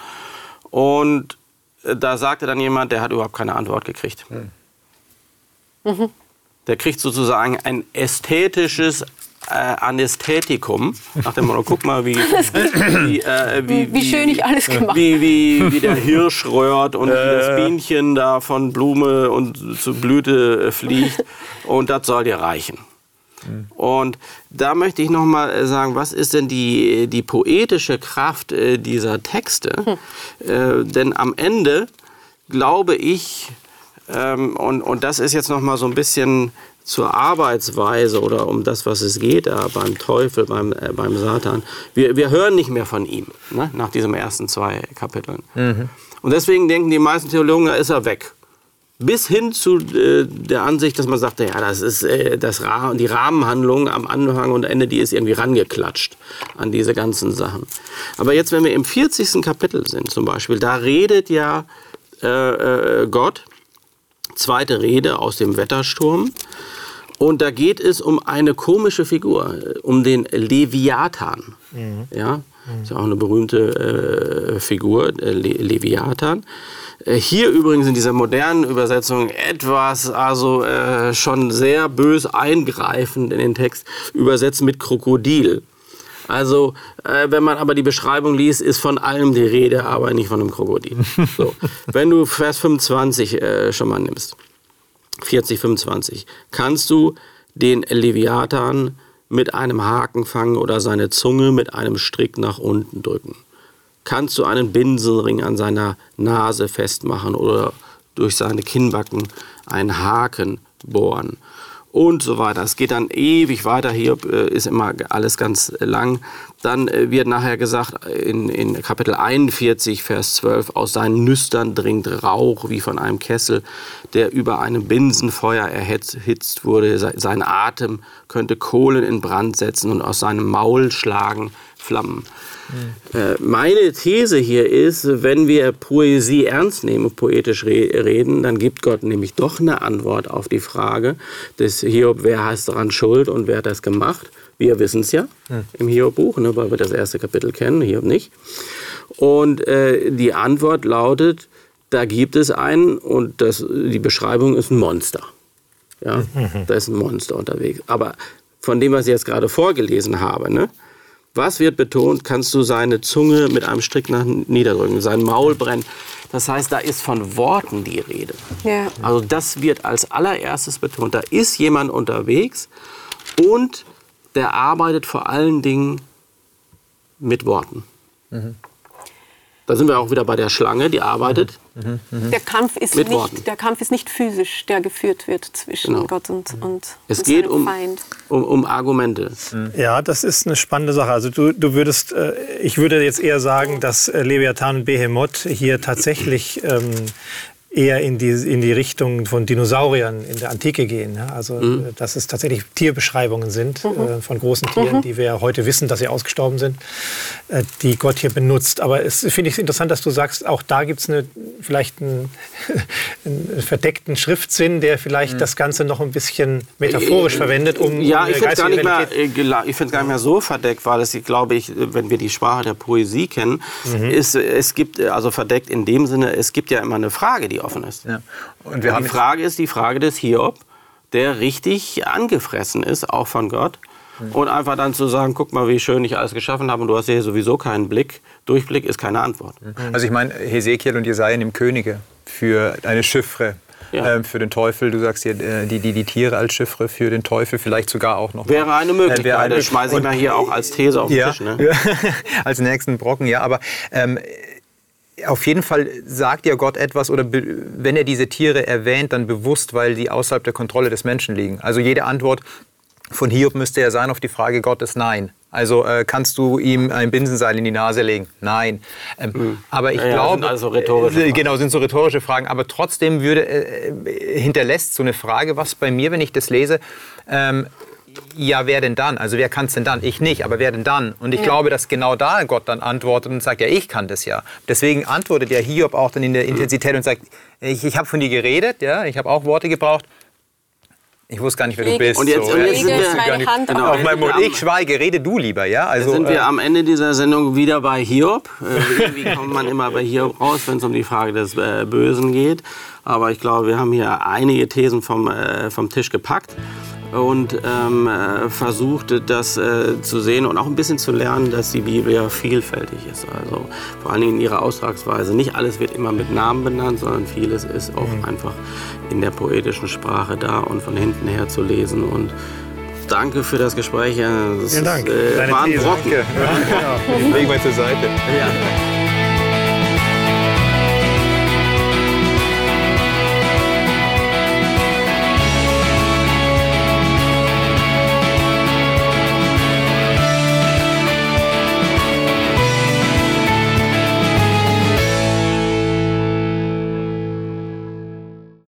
Und äh, da sagte dann jemand, der hat überhaupt keine Antwort gekriegt. Mhm. Mhm. Der kriegt sozusagen ein ästhetisches äh, Anästhetikum. Nach dem Motto, guck mal, wie, wie, äh, wie, wie, schön ich alles gemacht wie, wie, wie der Hirsch röhrt und wie das Bienchen da von Blume und zu Blüte äh, fliegt. Und das soll dir reichen. Und da möchte ich noch mal sagen, was ist denn die, die poetische Kraft äh, dieser Texte? Hm. Äh, denn am Ende glaube ich, ähm, und, und das ist jetzt noch mal so ein bisschen zur Arbeitsweise oder um das, was es geht da beim Teufel, beim, äh, beim Satan. Wir, wir hören nicht mehr von ihm ne, nach diesen ersten zwei Kapiteln. Mhm. Und deswegen denken die meisten Theologen, da ist er weg. Bis hin zu äh, der Ansicht, dass man sagt, ja, das ist äh, das Ra die Rahmenhandlung am Anfang und Ende, die ist irgendwie rangeklatscht an diese ganzen Sachen. Aber jetzt, wenn wir im 40. Kapitel sind zum Beispiel, da redet ja äh, äh Gott zweite Rede aus dem Wettersturm. Und da geht es um eine komische Figur, um den Leviathan. Mhm. Ja, ist ja auch eine berühmte äh, Figur, äh, Le Leviathan. Äh, hier übrigens in dieser modernen Übersetzung etwas, also äh, schon sehr bös eingreifend in den Text, übersetzt mit Krokodil. Also, äh, wenn man aber die Beschreibung liest, ist von allem die Rede, aber nicht von einem Krokodil. So. wenn du Vers 25 äh, schon mal nimmst, 40, 25, kannst du den Leviathan mit einem Haken fangen oder seine Zunge mit einem Strick nach unten drücken. Kannst du einen Binsenring an seiner Nase festmachen oder durch seine Kinnbacken einen Haken bohren und so weiter. Es geht dann ewig weiter. Hier äh, ist immer alles ganz lang. Dann äh, wird nachher gesagt in, in Kapitel 41, Vers 12, aus seinen Nüstern dringt Rauch wie von einem Kessel, der über einem Binsenfeuer erhitzt wurde. Sein Atem könnte Kohlen in Brand setzen und aus seinem Maul schlagen Flammen. Äh, meine These hier ist, wenn wir Poesie ernst nehmen, poetisch re reden, dann gibt Gott nämlich doch eine Antwort auf die Frage des Hiob, wer heißt daran schuld und wer hat das gemacht. Wir wissen es ja im Hiob-Buch, ne, weil wir das erste Kapitel kennen, Hiob nicht. Und äh, die Antwort lautet, da gibt es einen und das, die Beschreibung ist ein Monster. Ja, mhm. da ist ein Monster unterwegs. Aber von dem, was ich jetzt gerade vorgelesen habe, ne, was wird betont? Kannst du seine Zunge mit einem Strick nach niederdrücken, sein Maul brennen. Das heißt, da ist von Worten die Rede. Ja. Also das wird als allererstes betont. Da ist jemand unterwegs und der arbeitet vor allen Dingen mit Worten. Mhm. Da sind wir auch wieder bei der Schlange, die arbeitet. Mhm, mh. Der, Kampf ist mit nicht, Worten. der Kampf ist nicht physisch, der geführt wird zwischen genau. Gott und, und Es geht um, Feind. Um, um Argumente. Ja, das ist eine spannende Sache. Also du, du würdest, äh, ich würde jetzt eher sagen, dass äh, Leviathan und Behemoth hier tatsächlich ähm, eher in die, in die Richtung von Dinosauriern in der Antike gehen. Ja? Also, mhm. Äh, dass es tatsächlich Tierbeschreibungen sind mhm. äh, von großen Tieren, mhm. die wir heute wissen, dass sie ausgestorben sind, äh, die Gott hier benutzt. Aber es finde ich interessant, dass du sagst, auch da gibt es vielleicht einen, einen, verdeckten Schriftsinn, der vielleicht mhm. das Ganze noch ein bisschen metaphorisch äh, verwendet, um Ja, um ich finde es gar, nicht mehr, äh, gar nicht mehr so verdeckt, weil es, glaube ich, wenn wir die Sprache der Poesie kennen, mhm. ist, es gibt, also verdeckt in dem Sinne, es gibt ja immer eine Frage, die offen ist. Ja. Und wir und die Frage ist die Frage des Hiob, der richtig angefressen ist, auch von Gott. Mhm. Und einfach dann zu sagen, guck mal, wie schön ich alles geschaffen habe und du hast hier sowieso keinen Blick. Durchblick ist keine Antwort. Mhm. Also ich meine, Hesekiel und Jesaja nehmen Könige für eine Chiffre. Ja. Ähm, für den Teufel, du sagst hier äh, die, die, die Tiere als Chiffre für den Teufel, vielleicht sogar auch noch. Wäre eine Möglichkeit, äh, wäre eine, das schmeiße ich mal hier auch als These auf den ja, Tisch. Ne? als nächsten Brocken, ja, aber ähm, auf jeden Fall sagt ja Gott etwas oder wenn er diese Tiere erwähnt, dann bewusst, weil die außerhalb der Kontrolle des Menschen liegen. Also jede Antwort von Hiob müsste ja sein auf die Frage Gottes Nein. Also äh, kannst du ihm ein Binsenseil in die Nase legen? Nein. Ähm, mhm. Aber ich ja, glaube, also rhetorische äh, genau sind so rhetorische Fragen. Aber trotzdem würde äh, hinterlässt so eine Frage, was bei mir, wenn ich das lese, ähm, ja, wer denn dann? Also wer kann es denn dann? Ich nicht, aber wer denn dann? Und ich ja. glaube, dass genau da Gott dann antwortet und sagt, ja, ich kann das ja. Deswegen antwortet ja Hiob auch dann in der Intensität und sagt, ich, ich habe von dir geredet, ja, ich habe auch Worte gebraucht, ich wusste gar nicht, wer du bist. Und jetzt, so, und jetzt sind wir meine Hand genau, auf meinem Mund. Ich schweige, rede du lieber, ja? Also, sind wir äh, am Ende dieser Sendung wieder bei Hiob. Äh, wie kommt man immer bei Hiob raus, wenn es um die Frage des äh, Bösen geht? Aber ich glaube, wir haben hier einige Thesen vom, äh, vom Tisch gepackt und ähm, äh, versucht, das äh, zu sehen und auch ein bisschen zu lernen, dass die Bibel ja vielfältig ist. Also vor allen Dingen in ihrer Ausdrucksweise. Nicht alles wird immer mit Namen benannt, sondern vieles ist auch mhm. einfach in der poetischen Sprache da und von hinten her zu lesen. Und danke für das Gespräch. Das Vielen Dank. Ist, äh, war ein Brocken. Danke. Ja, genau. Legen wir zur Seite. Ja.